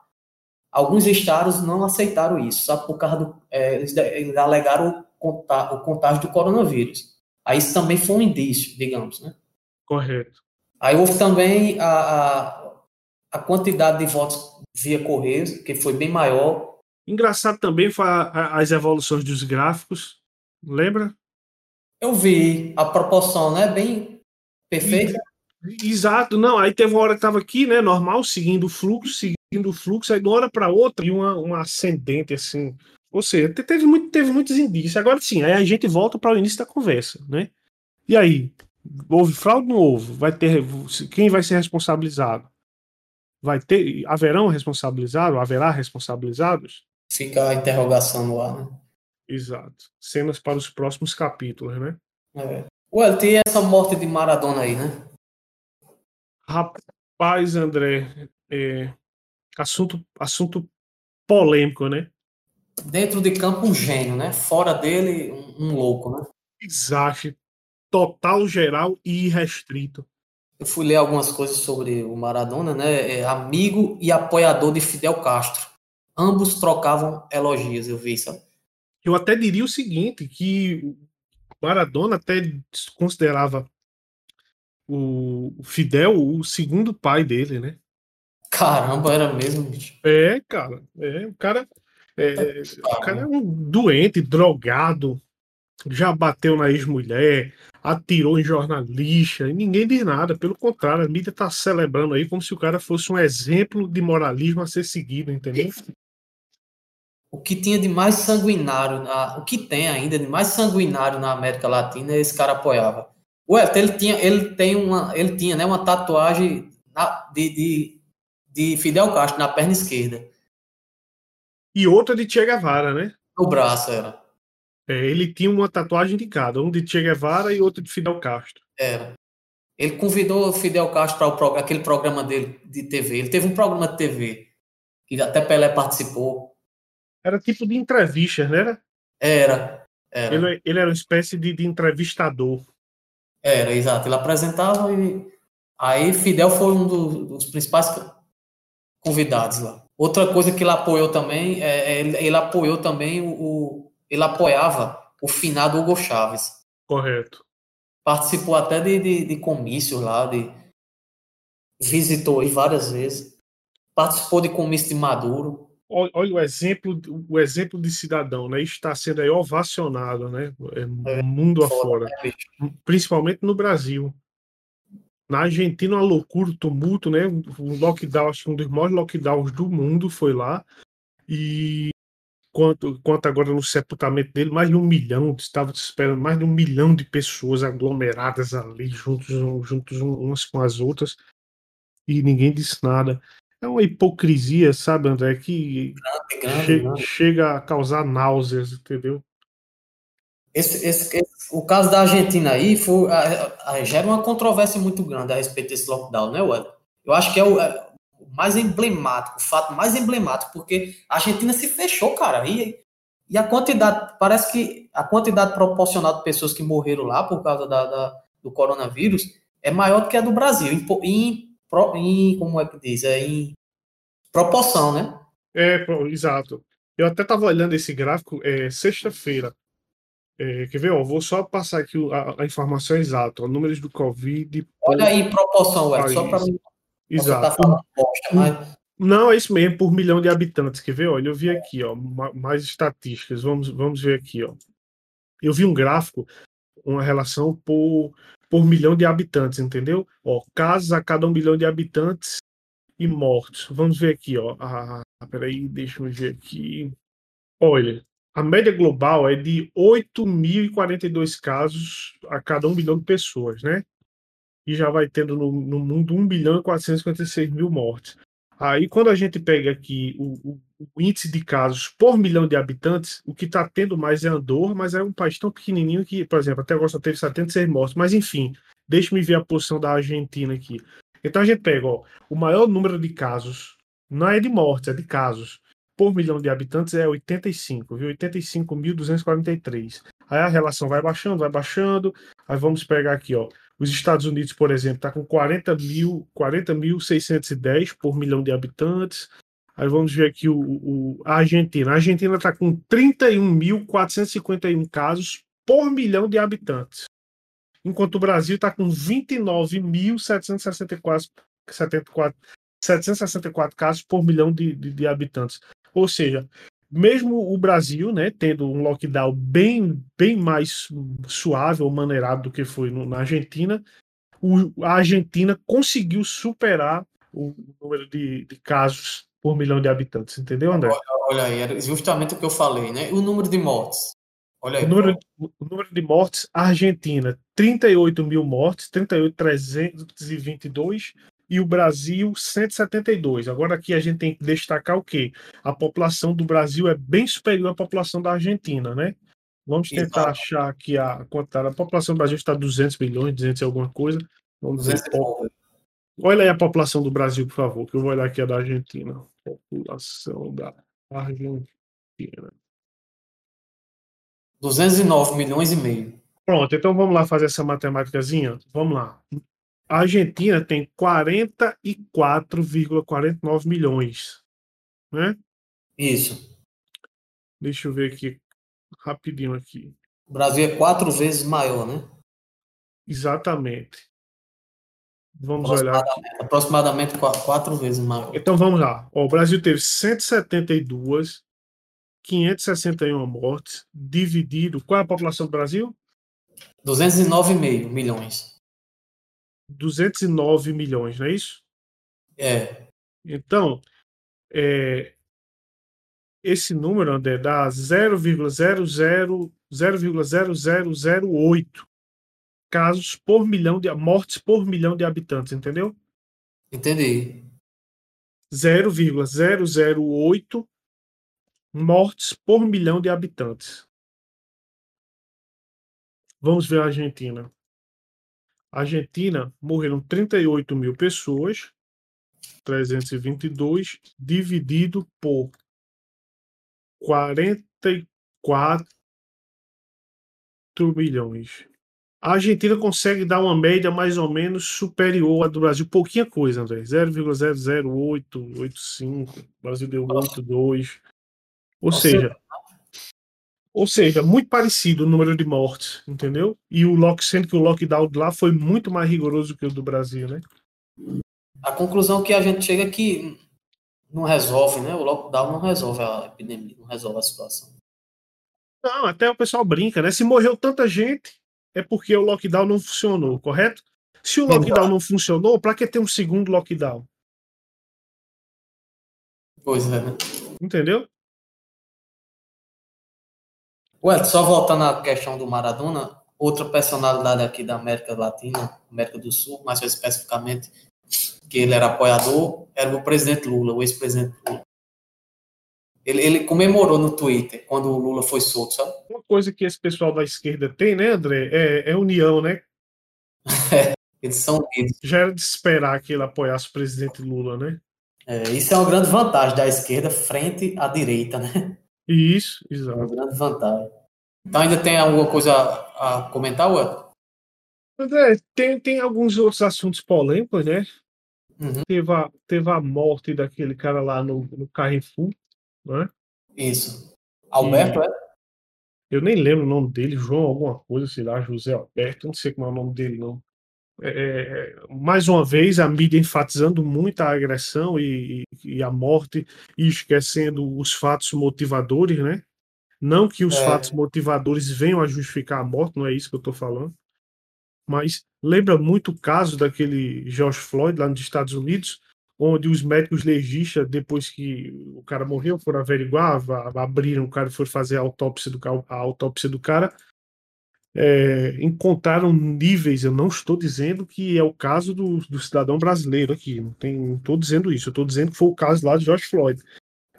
Alguns estados não aceitaram isso, sabe? Por causa do. É, eles alegaram o, contágio do coronavírus. Aí isso também foi um indício, digamos, né? Correto. Aí houve também a, a, a quantidade de votos via Correios, que foi bem maior. Engraçado também foi a, a, as evoluções dos gráficos, lembra? Eu vi a proporção, né? Bem perfeita. Exato, não. Aí teve uma hora que estava aqui, né? Normal, seguindo o fluxo, seguindo o fluxo, aí de uma hora para outra, e uma, uma ascendente assim. Ou seja, teve, muito, teve muitos indícios. Agora sim, aí a gente volta para o início da conversa, né? E aí? Houve fraude no ovo? Vai ter. Quem vai ser responsabilizado? vai ter, haverão responsabilizados, haverá responsabilizados? Fica a interrogação no ar, né? Exato. Cenas para os próximos capítulos, né? É. Ué, tem essa morte de Maradona aí, né? Rapaz, André, é... assunto, assunto polêmico, né? Dentro de campo, um gênio, né? Fora dele, um, louco, né? Exato. Total, geral e irrestrito eu fui ler algumas coisas sobre o Maradona, né? É amigo e apoiador de Fidel Castro. Ambos trocavam elogios, eu vi, sabe? Eu até diria o seguinte, que Maradona até considerava o Fidel o segundo pai dele, né? Caramba, era mesmo, bicho. É, cara. É, o cara, é, o cara é um doente, drogado, já bateu na ex-mulher, atirou em jornalista, e ninguém diz nada. Pelo contrário, a mídia está celebrando aí como se o cara fosse um exemplo de moralismo a ser seguido, entendeu? O que tinha de mais sanguinário, na, o que tem ainda de mais sanguinário na América Latina, esse cara apoiava. O ele tinha, ele tem uma, ele tinha, né, uma tatuagem na, de, de, de Fidel Castro na perna esquerda. E outra de Che Guevara, né? No braço era. É, ele tinha uma tatuagem de cada, um de Che Guevara e outro de Fidel Castro. Era. Ele convidou o Fidel Castro para aquele programa dele de TV. Ele teve um programa de TV que até Pelé participou. Era tipo de entrevista, né? Era. Era. era. Ele, ele, era uma espécie de, de entrevistador. Era, exato. Ele apresentava e aí Fidel foi um dos principais convidados lá. Outra coisa que ele apoiou também, é, é ele, ele apoiou também o, ele apoiava o finado Hugo Chaves. Correto. Participou até de, de, de comícios lá, de, visitou aí várias vezes. Participou de comício de Maduro. Olha o exemplo, o exemplo de cidadão, né? Está sendo aí ovacionado, né? É, é mundo afora. Né, principalmente no Brasil. Na Argentina, uma loucura, tumulto, né? Um lockdown, acho que um dos maiores lockdowns do mundo foi lá. E quanto, quanto agora no sepultamento dele, mais de um milhão, estava esperando mais de um milhão de pessoas aglomeradas ali, juntos, juntos umas com as outras, e ninguém disse nada. É uma hipocrisia, sabe, André, que che chega a causar náuseas, entendeu? Esse, esse, esse, o caso da Argentina aí foi, a, a, gera uma controvérsia muito grande a respeito desse lockdown, né, Well? Eu acho que é o, é, mais emblemático, o fato mais emblemático, porque a Argentina se fechou, cara. E, e a quantidade, parece que a quantidade proporcional de pessoas que morreram lá por causa da, da do coronavírus é maior do que a do Brasil, em, em, em como é que diz? É em proporção, né? É, exato. Eu até estava olhando esse gráfico, é, sexta-feira. É, quer ver? Ó, vou só passar aqui a, a informação exata. Ó, números do Covid. Olha aí proporção, Ué, só para mim. Exato. Tá falando bosta, mas... Não, é isso mesmo, por milhão de habitantes. Quer ver? Olha, eu vi aqui, ó, mais estatísticas. Vamos, vamos ver aqui, ó. Eu vi um gráfico, uma relação por, por milhão de habitantes, entendeu? Ó, casos a cada um milhão de habitantes e mortos. Vamos ver aqui, ó. Ah, peraí, deixa eu ver aqui. Olha, a média global é de 8.042 casos a cada um milhão de pessoas, né? E já vai tendo no, no mundo 1 bilhão e 456 mil mortes. Aí, quando a gente pega aqui o, o, o índice de casos por milhão de habitantes, o que está tendo mais é Andorra, mas é um país tão pequenininho que, por exemplo, até agora só teve 76 mortos. Mas, enfim, deixe-me ver a posição da Argentina aqui. Então, a gente pega ó, o maior número de casos, não é de mortes, é de casos, por milhão de habitantes é 85, viu? 85.243. Aí a relação vai baixando, vai baixando. Aí vamos pegar aqui, ó. Os Estados Unidos, por exemplo, está com 40 mil, 40.610 por milhão de habitantes. Aí vamos ver aqui o, o a Argentina. A Argentina está com 31.451 casos por milhão de habitantes. Enquanto o Brasil está com 29.764 764 casos por milhão de, de, de habitantes. Ou seja, mesmo o Brasil, né, tendo um lockdown bem, bem mais suave ou maneirado do que foi no, na Argentina, o, a Argentina conseguiu superar o número de, de, casos por milhão de habitantes, entendeu, André? Olha, olha aí, era justamente o que eu falei, né? O número de mortes. Olha aí. O número, o número de mortes, Argentina, 38 mil mortes, 38.322, e o Brasil 172. Agora aqui a gente tem que destacar o quê? A população do Brasil é bem superior à população da Argentina, né? Vamos tentar Exato. achar aqui a quantidade. A população do Brasil está 200 milhões, 200 e alguma coisa. Vamos ver. Olha aí a população do Brasil, por favor, que eu vou olhar aqui a da Argentina. População da Argentina. 209 milhões e meio. Pronto, então vamos lá fazer essa matemáticazinha? Vamos lá. A Argentina tem 44,49 milhões, né? Isso. Deixa eu ver aqui rapidinho aqui. O Brasil é quatro vezes maior, né? Exatamente. Vamos olhar. Aqui. Aproximadamente quatro vezes maior. Então vamos lá. o Brasil teve 172, 561 mortes, dividido. Qual é a população do Brasil? 209,5 milhões. 209 milhões, não é isso? É. Então, é, esse número, André, dá 0,0008 casos por milhão de mortes por milhão de habitantes, entendeu? Entendi. 0,008 mortes por milhão de habitantes. Vamos ver a Argentina. Argentina morreram 38 mil pessoas, 322, dividido por 44 milhões. A Argentina consegue dar uma média mais ou menos superior à do Brasil. Pouquinha coisa, André. 0,00885. O Brasil deu 8,2. Ou seja, ou seja, muito parecido o número de mortes, entendeu? E o lock, sendo que o lockdown de lá foi muito mais rigoroso que o do Brasil, né? A conclusão que a gente chega é que não resolve, né? O lockdown não resolve a epidemia, não resolve a situação. Não, até o pessoal brinca, né? Se morreu tanta gente, é porque o lockdown não funcionou, correto? Se o lockdown não funcionou, para que ter um segundo lockdown? Pois é, né? Entendeu? Ué, só voltando à questão do Maradona, outra personalidade aqui da América Latina, América do Sul, mais especificamente, que ele era apoiador, era o presidente Lula, o ex-presidente Lula. Ele, ele, comemorou no Twitter quando o Lula foi solto, sabe? Uma coisa que esse pessoal da esquerda tem, né, André? É, é união, né? É, eles são unidos. Já era de esperar que ele apoiasse o presidente Lula, né? É, isso é uma grande vantagem da esquerda frente à direita, né? Isso, exato. Uma grande vantagem. Então ainda tem alguma coisa a, comentar, Ué? André, tem, tem alguns outros assuntos polêmicos, né? Uhum. Teve, a, teve a morte daquele cara lá no, no Carrefour, né? Isso. Alberto, e... é? Eu nem lembro o nome dele, João alguma coisa, sei lá, José Alberto, não sei como é o nome dele, não. É, é, mais uma vez, a mídia enfatizando muito a agressão e, e, a morte e esquecendo os fatos motivadores, né? Não que os é. fatos motivadores venham a justificar a morte, não é isso que eu estou falando. Mas lembra muito o caso daquele George Floyd lá nos Estados Unidos, onde os médicos legistas, depois que o cara morreu, foram averiguar, abriram o cara e foram fazer a autópsia do, a autópsia do cara, é, encontraram níveis. Eu não estou dizendo que é o caso do, do cidadão brasileiro aqui, não estou dizendo isso. Eu estou dizendo que foi o caso lá de George Floyd.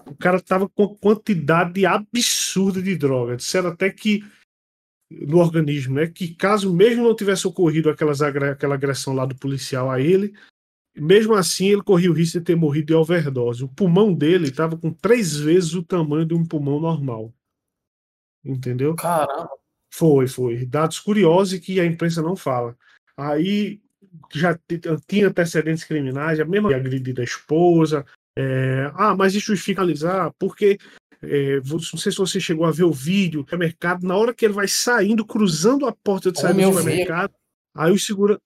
O cara estava com quantidade absurda de droga. Disseram até que no organismo, né? Que caso mesmo não tivesse ocorrido aquelas, aquela agressão lá do policial a ele, mesmo assim, ele corria o risco de ter morrido de overdose. O pulmão dele estava com três vezes o tamanho de um pulmão normal. Entendeu? Caramba. Foi, foi. Dados curiosos que a imprensa não fala. Aí já tinha antecedentes criminais, a mesma agredida a esposa. É... ah, mas isso finalizar, porque é, não sei se você chegou a ver o vídeo, o mercado, na hora que ele vai saindo, cruzando a porta de saída do supermercado, aí o segura,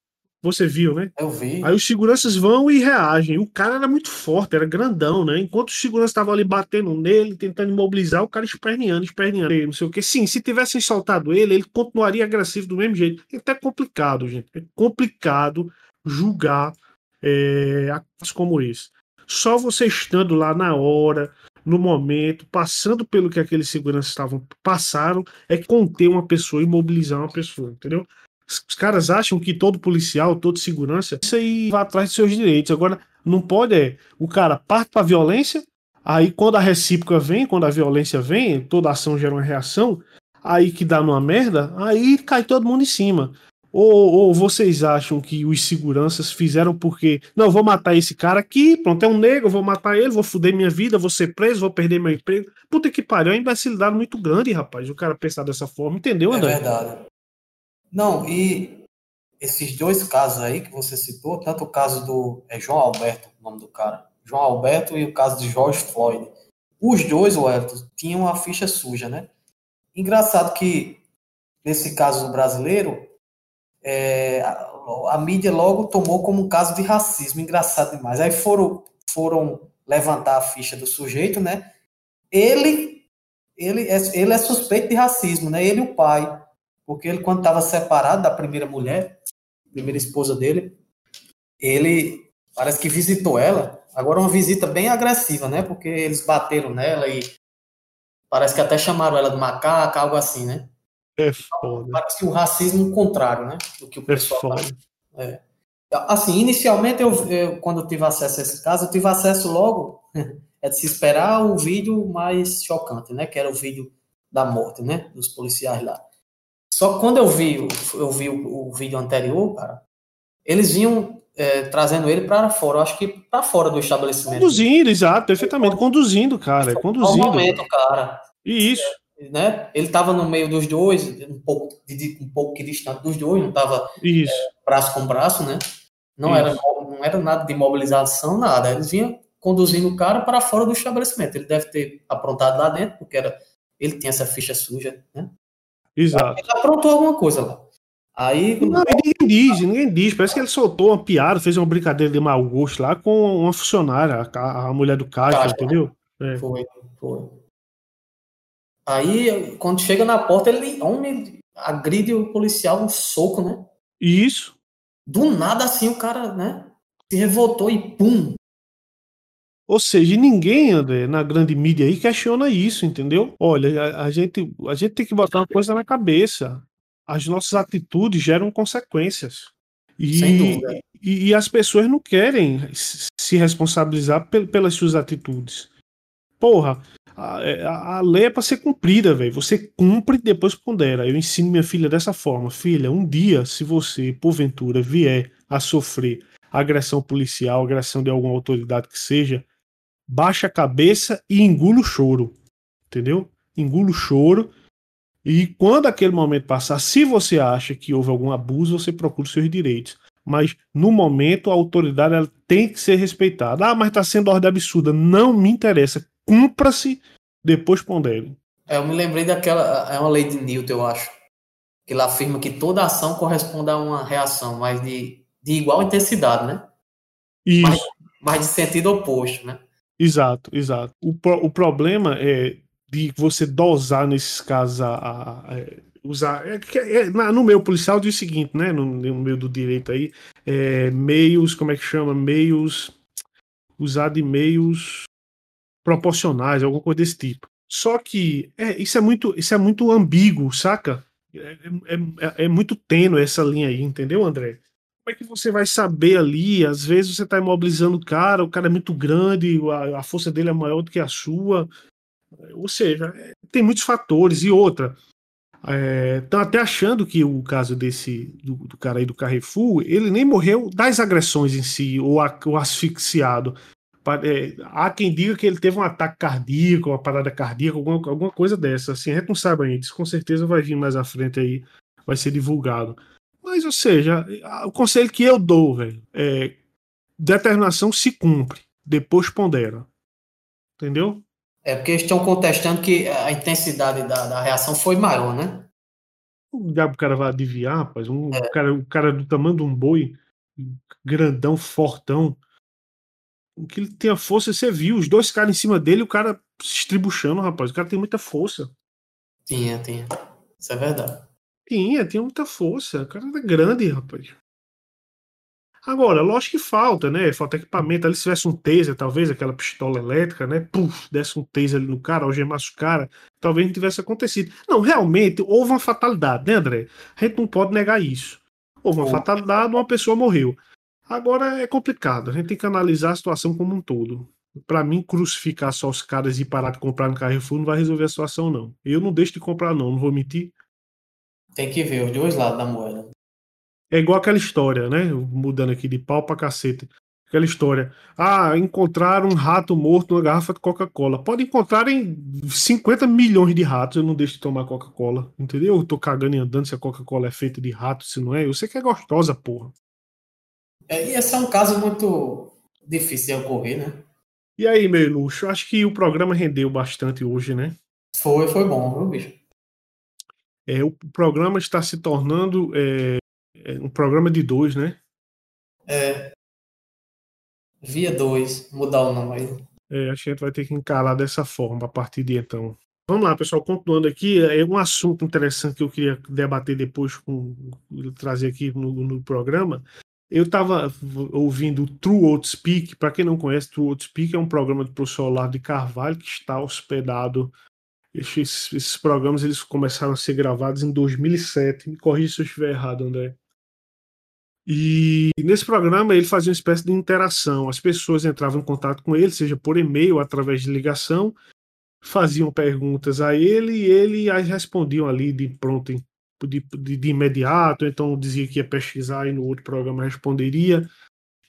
você viu, né? Eu vi. Aí os seguranças vão e reagem. O cara era muito forte, era grandão, né? Enquanto os seguranças estavam ali batendo nele, tentando imobilizar, o cara esperneando, esperneando, não sei o que. Sim, se tivessem soltado ele, ele continuaria agressivo do mesmo jeito. É até complicado, gente. É complicado julgar é, atos como esse. Só você estando lá na hora, no momento, passando pelo que aqueles seguranças estavam passaram, é conter uma pessoa, imobilizar uma pessoa, entendeu? Os caras acham que todo policial, todo segurança, isso aí vai atrás de seus direitos. Agora, não pode é. O cara parte pra violência, aí quando a recíproca vem, quando a violência vem, toda ação gera uma reação, aí que dá numa merda, aí cai todo mundo em cima. Ou, ou, vocês acham que os seguranças fizeram porque, não, vou matar esse cara aqui, pronto, é um negro, vou matar ele, vou fuder minha vida, vou ser preso, vou perder meu emprego. Puta que pariu, é uma imbecilidade muito grande, rapaz, o cara pensar dessa forma, entendeu, André? É verdade. Não, e esses dois casos aí que você citou, tanto o caso do é João Alberto, o nome do cara, João Alberto e o caso de George Floyd. Os dois, Wellington, tinham a ficha suja, né? Engraçado que, nesse caso do brasileiro, é, a, a, mídia logo tomou como um caso de racismo. Engraçado demais. Aí foram, foram levantar a ficha do sujeito, né? Ele, ele, é, ele é suspeito de racismo, né? Ele e o pai. Porque ele, quando estava separado da primeira mulher, primeira esposa dele, ele parece que visitou ela. Agora, uma visita bem agressiva, né? Porque eles bateram nela e parece que até chamaram ela de macaca, algo assim, né? É foda. Parece que o racismo contrário, né? Do que o é pessoal. É foda. É. Assim, inicialmente, eu, eu, quando eu tive acesso a esse caso, eu tive acesso logo. é de se esperar o vídeo mais chocante, né? Que era o vídeo da morte, né? Dos policiais lá. Só que quando eu vi, eu vi o, o vídeo anterior, cara, eles vinham é, trazendo ele para fora, eu acho que para fora do estabelecimento. Conduzindo, exato, perfeitamente, conduzindo, cara, conduzindo. momento, cara. E isso. É, né? Ele estava no meio dos dois, um pouco, um pouco que distante dos dois, não estava é, braço com braço, né? Não era, não era nada de mobilização, nada. Eles vinham conduzindo o cara para fora do estabelecimento. Ele deve ter aprontado lá dentro, porque era, ele tinha essa ficha suja, né? Exato. Ele aprontou alguma coisa lá. Aí. Não, ninguém diz, ninguém diz. Parece que ele soltou uma piada, fez uma brincadeira de mau gosto lá com uma funcionária, a, a mulher do caixa, caixa entendeu? É. Foi, foi. Aí, quando chega na porta, ele homem, agride o policial um soco, né? Isso. Do nada, assim, o cara, né? Se revoltou e pum, ou seja, ninguém, André, na grande mídia aí questiona isso, entendeu? Olha, a, a, gente, a gente tem que botar uma coisa na cabeça. As nossas atitudes geram consequências. E, Sem dúvida. E, e as pessoas não querem se responsabilizar pelas suas atitudes. Porra, a, é, a, a lei é para ser cumprida, velho. Você cumpre e depois pondera. Eu ensino minha filha dessa forma. Filha, um dia, se você, porventura, vier a sofrer agressão policial, agressão de alguma autoridade que seja, baixa a cabeça e engula o choro. Entendeu? Engula o choro. E quando aquele momento passar, se você acha que houve algum abuso, você procura os seus direitos. Mas no momento a autoridade ela tem que ser respeitada. Ah, mas está sendo ordem absurda. Não me interessa. Cumpra-se, depois pondere. É, eu me lembrei daquela. É uma lei de Newton, eu acho. Que ela afirma que toda ação corresponde a uma reação, mas de, de igual intensidade, né? Isso. Mas, mas de sentido oposto, né? Exato, exato. O, pro, o problema é de você dosar nesses casos a, a, a usar. É, é, no meio policial diz o seguinte, né? No, no meio do direito aí, é, meios, como é que chama? Meios. Usar de meios proporcionais, alguma coisa desse tipo. Só que é, isso é muito isso é muito ambíguo, saca? É, é, é, é muito tênue essa linha aí, entendeu, André? Como é que você vai saber ali? Às vezes você está imobilizando o cara, o cara é muito grande, a, a força dele é maior do que a sua. Ou seja, é, tem muitos fatores. E outra, estão é, até achando que o caso desse do, do, cara aí do Carrefour, ele nem morreu das agressões em si, ou, a, asfixiado. É, há quem diga que ele teve um ataque cardíaco, uma parada cardíaca, alguma, alguma coisa dessa. Assim, a gente não sabe ainda. Isso com certeza vai vir mais à frente aí, vai ser divulgado. Mas, ou seja, o conselho que eu dou, velho, é determinação se cumpre, depois pondera. Entendeu? É porque eles estão contestando que a intensidade da, da reação foi maior, né? O diabo o cara vai adivinhar, rapaz. Um, é. cara, o cara do tamanho de um boi, grandão, fortão, que ele tem a força, você viu, os dois caras em cima dele, o cara se estribuchando, rapaz. O cara tem muita força. Tinha, tinha. Isso é verdade. Tinha, tinha muita força. O cara era grande, rapaz. Agora, lógico que falta, né? Falta equipamento. Ali se tivesse um taser, talvez, aquela pistola elétrica, né? Puf, desse um taser ali no cara, algemasse o cara, talvez não tivesse acontecido. Não, realmente, houve uma fatalidade, né, André? A gente não pode negar isso. Houve uma fatalidade, uma pessoa morreu. Agora é complicado, a gente tem que analisar a situação como um todo. Para mim, crucificar só os caras e parar de comprar no Carrefour não vai resolver a situação, não. Eu não deixo de comprar, não, não vou mentir. Tem que ver os dois lados da moeda. É igual aquela história, né? Mudando aqui de pau pra caceta. Aquela história. Ah, encontraram um rato morto numa garrafa de Coca-Cola. Pode encontrar em 50 milhões de ratos, eu não deixo de tomar Coca-Cola. Entendeu? Eu tô cagando e andando se a Coca-Cola é feita de rato, se não é. Eu sei que é gostosa, porra. É, e esse é um caso muito difícil de ocorrer, né? E aí, meu luxo, acho que o programa rendeu bastante hoje, né? Foi, foi bom, viu, bicho? É, o programa está se tornando é, é um programa de dois, né? É. Via dois, mudar o nome aí. É, acho que a gente vai ter que encarar dessa forma a partir de então. Vamos lá, pessoal, continuando aqui, é um assunto interessante que eu queria debater depois, com, trazer aqui no, no programa, eu estava ouvindo o True Outspeak. Para quem não conhece, True Outspeak é um programa do professor Olavo de Carvalho que está hospedado. Esses, esses, programas eles começaram a ser gravados em 2007. Me corrija se eu estiver errado, André. E nesse programa ele fazia uma espécie de interação. As pessoas entravam em contato com ele, seja por e-mail, através de ligação, faziam perguntas a ele e ele as respondiam ali de pronto de, de, de imediato, então dizia que ia pesquisar e no outro programa responderia.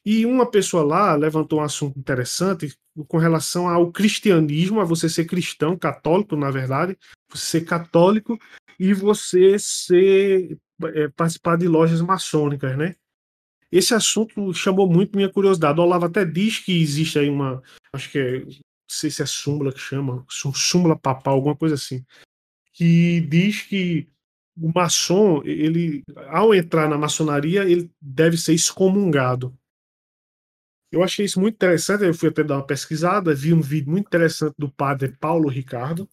E uma pessoa lá levantou um assunto interessante com relação ao cristianismo, a você ser cristão, católico, na verdade, você ser católico e você ser é, participar de lojas maçônicas, né? Esse assunto chamou muito minha curiosidade. O Olavo até diz que existe aí uma, acho que é, não sei se é súmula que chama, súmula papal, alguma coisa assim, que diz que o maçom, ele, ao entrar na maçonaria, ele deve ser excomungado. Eu achei isso muito interessante, eu fui até dar uma pesquisada, vi um vídeo muito interessante do padre Paulo Ricardo,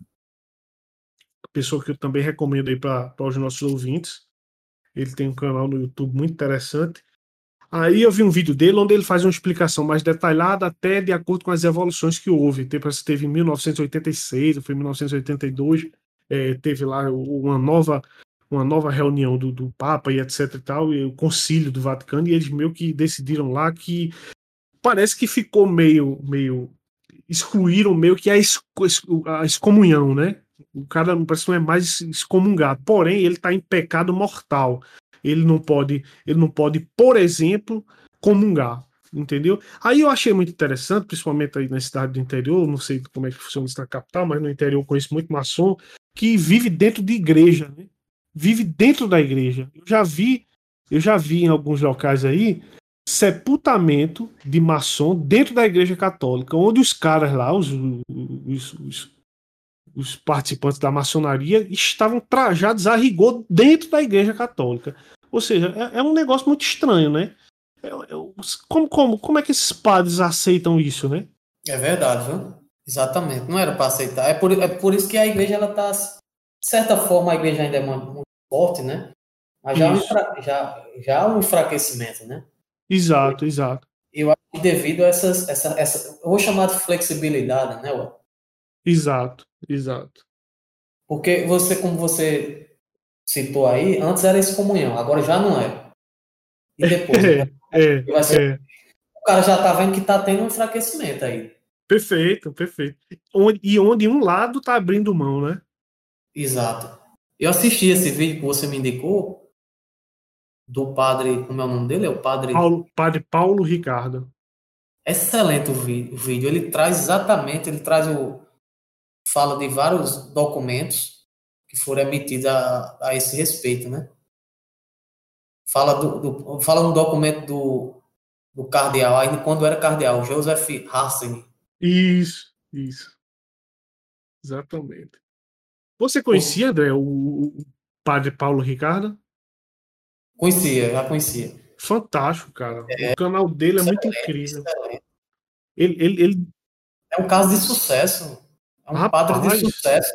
pessoa que eu também recomendo aí para os nossos ouvintes. Ele tem um canal no YouTube muito interessante. Aí eu vi um vídeo dele onde ele faz uma explicação mais detalhada, até de acordo com as evoluções que houve. Teve em 1986, ou foi em 1982, é, teve lá uma nova uma nova reunião do, do Papa e etc e tal, e o concílio do Vaticano, e eles meio que decidiram lá que parece que ficou meio, meio excluíram meio que a, a excomunhão, né? O cara parece que não é mais excomungado, porém ele está em pecado mortal. Ele não pode, ele não pode, por exemplo, comungar, entendeu? Aí eu achei muito interessante, principalmente aí na cidade do interior, não sei como é que funciona isso na capital, mas no interior eu conheço muito maçom que vive dentro de igreja, né? vive dentro da igreja. Eu já vi, eu já vi em alguns locais aí sepultamento de maçom dentro da igreja católica, onde os caras lá, os, os, os os participantes da maçonaria estavam trajados a rigor dentro da Igreja Católica. Ou seja, é, é um negócio muito estranho, né? É, é, como, como, como é que esses padres aceitam isso, né? É verdade, viu? Exatamente. Não era para aceitar. É por, é por isso que a igreja, ela tá. De certa forma, a igreja ainda é muito forte, né? Mas já, é um, já, já há um enfraquecimento, né? Exato, exato. Eu acho que devido a essas, essa, essa, eu vou chamar de flexibilidade, né, Ué? Exato, exato. Porque você, como você citou aí, antes era excomunhão, agora já não é. E depois? É, né? é, ser, é. O cara já tá vendo que tá tendo um enfraquecimento aí. Perfeito, perfeito. E onde um lado tá abrindo mão, né? Exato. Eu assisti esse vídeo que você me indicou do padre, como é o nome dele? É o padre Paulo, padre Paulo Ricardo. Excelente o vídeo. Ele traz exatamente, ele traz o fala de vários documentos que foram emitidos a, a esse respeito, né? Fala do, do fala um documento do, do cardeal, ainda quando era cardeal, Joseph Hassen. Isso, isso. Exatamente. Você conhecia, André, o, o padre Paulo Ricardo? Conhecia, já conhecia. Fantástico, cara. É, o canal dele é muito incrível. Ele, ele, ele, É um caso de sucesso. É um rapaz, padre de sucesso.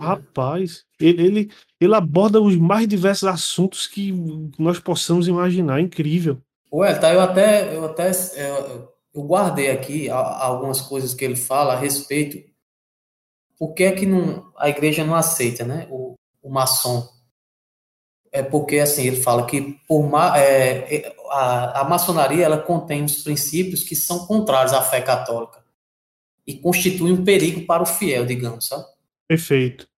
Rapaz, ele, ele, ele aborda os mais diversos assuntos que nós possamos imaginar. Incrível. Ué, tá, eu até, eu até eu, eu guardei aqui algumas coisas que ele fala a respeito. Por que é que não, a igreja não aceita, né? O, o maçom é porque assim ele fala que por é, é, a, a maçonaria ela contém os princípios que são contrários à fé católica e constitui um perigo para o fiel, digamos, sabe? Perfeito.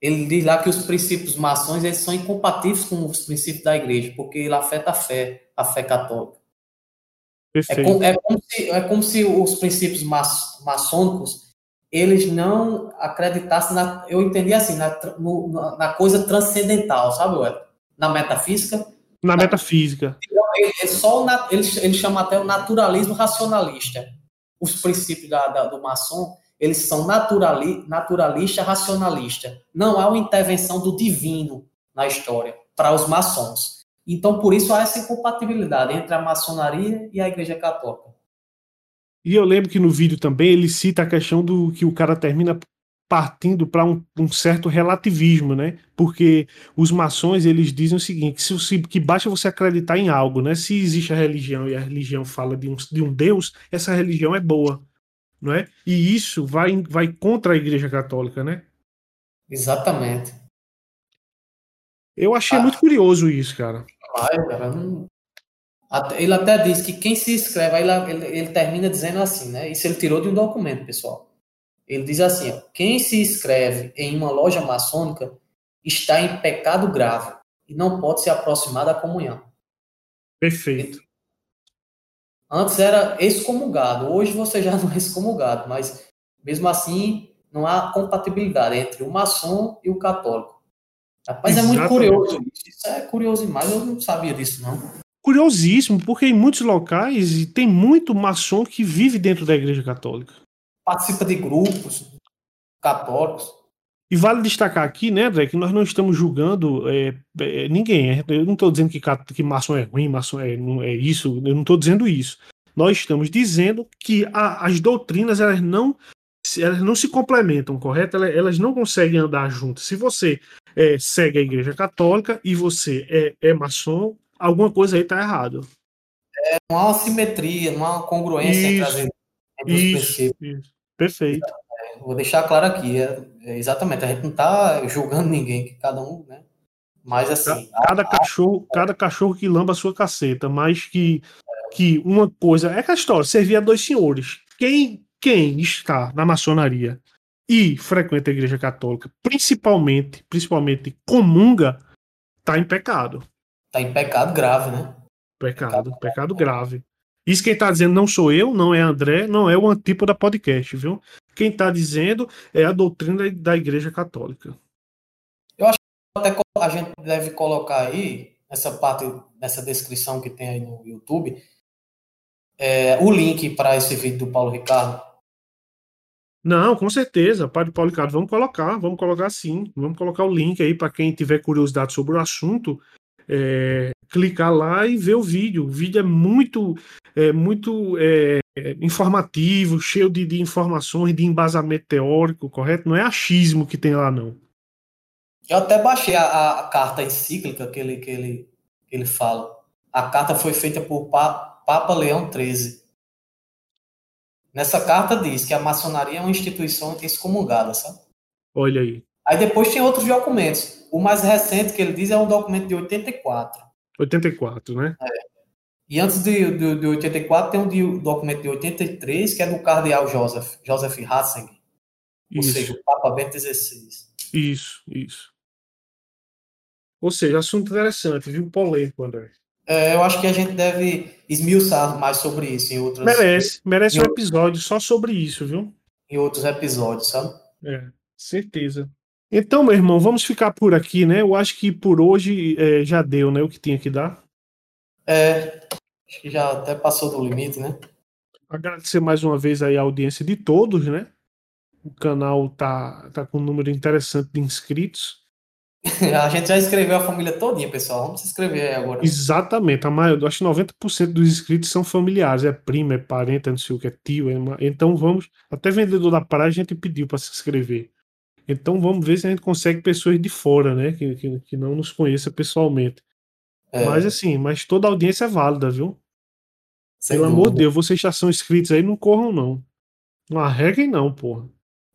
Ele diz lá que os princípios maçons eles são incompatíveis com os princípios da igreja, porque ele afeta a fé, a fé católica. Perfeito. É, como, é como se, é como se os princípios maçônicos eles não acreditassem na, eu entendi assim, na, no, na coisa transcendental, sabe, Ué? Na metafísica. Na metafísica. Então, ele, ele só ele, ele chama até o naturalismo racionalista. Os princípios da, da, do maçom, eles são naturali, naturalista racionalista. Não há uma intervenção do divino na história para os maçons. Então, por isso há essa incompatibilidade entre a maçonaria e a Igreja Católica. E eu lembro que no vídeo também ele cita a questão do que o cara termina partindo para um, um, certo relativismo, né? Porque os maçons eles dizem o seguinte: que, se, que basta você acreditar em algo, né? Se existe a religião e a religião fala de um, de um Deus, essa religião é boa, não é? E isso vai, vai contra a Igreja Católica, né? Exatamente. Eu achei ah, muito curioso isso, cara. Vai, cara. Não, ele até diz que quem se inscreve, aí ele, ele, termina dizendo assim, né? Isso ele tirou de um documento, pessoal. Ele diz assim: ó, quem se inscreve em uma loja maçônica está em pecado grave e não pode se aproximar da comunhão. Perfeito. Antes era excomungado, hoje você já não é excomungado, mas mesmo assim não há compatibilidade entre o maçom e o católico. Rapaz, Exatamente. é muito curioso. Isso é curioso demais, eu não sabia disso, não curiosíssimo, porque em muitos locais tem muito maçom que vive dentro da Igreja Católica. Participa de grupos católicos. E vale destacar aqui, né, André, que nós não estamos julgando é, é, ninguém. É, eu não estou dizendo que, que maçom é ruim, maçom é, não é isso, eu não estou dizendo isso. Nós estamos dizendo que a, as doutrinas elas não, elas não se complementam, correto? Elas, elas não conseguem andar juntas. Se você é, segue a Igreja Católica e você é, é maçom, alguma coisa aí tá errado. É, não há uma simetria, não há uma congruência isso, entre, as, isso, Isso. Perfeito. É, vou deixar claro aqui, é, é, exatamente, a gente não tá julgando ninguém, cada um, né? Mas assim. Cada, a, cachorro, a... cada cachorro que lamba a sua caceta, mas que, que uma coisa. É que a história, servia a dois senhores. Quem, quem está na maçonaria e frequenta a igreja católica, principalmente, principalmente comunga, tá em pecado. Tá em pecado grave, né? Pecado, pecado, pecado grave. Isso quem tá dizendo não sou eu, não é André, não é o Antípoda Podcast, viu? Quem tá dizendo é a doutrina da Igreja Católica. Eu acho que até a gente deve colocar aí, essa parte, nessa descrição que tem aí no YouTube, é, o link para esse vídeo do Paulo Ricardo. Não, com certeza, Padre Paulo Ricardo, vamos colocar, vamos colocar sim, vamos colocar o link aí para quem tiver curiosidade sobre o assunto, é, clicar lá e ver o vídeo. O vídeo é muito, é, muito é, informativo, cheio de, de, informações, de embasamento teórico, correto? Não é achismo que tem lá, não. Eu até baixei a, a carta encíclica que ele, que, ele, que ele fala. A carta foi feita por pa, Papa Leão XIII. Nessa carta diz que a maçonaria é uma instituição excomungada, sabe? Olha aí. Aí depois tem outros documentos. O mais recente que ele diz é um documento de 84. 84, né? É. E antes de, de, de 84 tem um de, documento de 83 que é do cardeal Joseph, Joseph Ratzinger. Ou seja, o Papa Bento XVI. Isso, isso. Ou seja, assunto interessante, viu? Polêmico, André. É, eu acho que a gente deve esmiuçar mais sobre isso em outros. Merece, merece em um episódio só sobre isso, viu? Em outros episódios, sabe? É, certeza. Então, meu irmão, vamos ficar por aqui, né? Eu acho que por hoje é, já deu, né? O que tinha que dar. É, acho que já até passou do limite, né? Agradecer mais uma vez aí a audiência de todos, né? O canal tá, tá com um número interessante de inscritos. a gente já inscreveu a família todinha, pessoal. Vamos se inscrever aí agora. Exatamente. A maioria, acho que 90% dos inscritos são familiares. É primo, é parente, é não sei o que, é tio. É uma... Então vamos. Até vendedor da praia a gente pediu para se inscrever. Então vamos ver se a gente consegue pessoas de fora, né? Que, que, que não nos conheça pessoalmente. É. Mas assim, mas toda audiência é válida, viu? Sem Pelo dúvida. amor de Deus, vocês já são inscritos aí, não corram, não. Não arreguem, não, porra.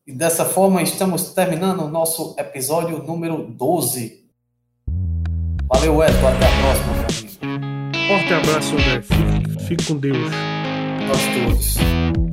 E dessa forma estamos terminando o nosso episódio número 12. Valeu, Edson. Até a próxima, meu amigo. Forte abraço, André. Fique, fique com Deus. Nós todos.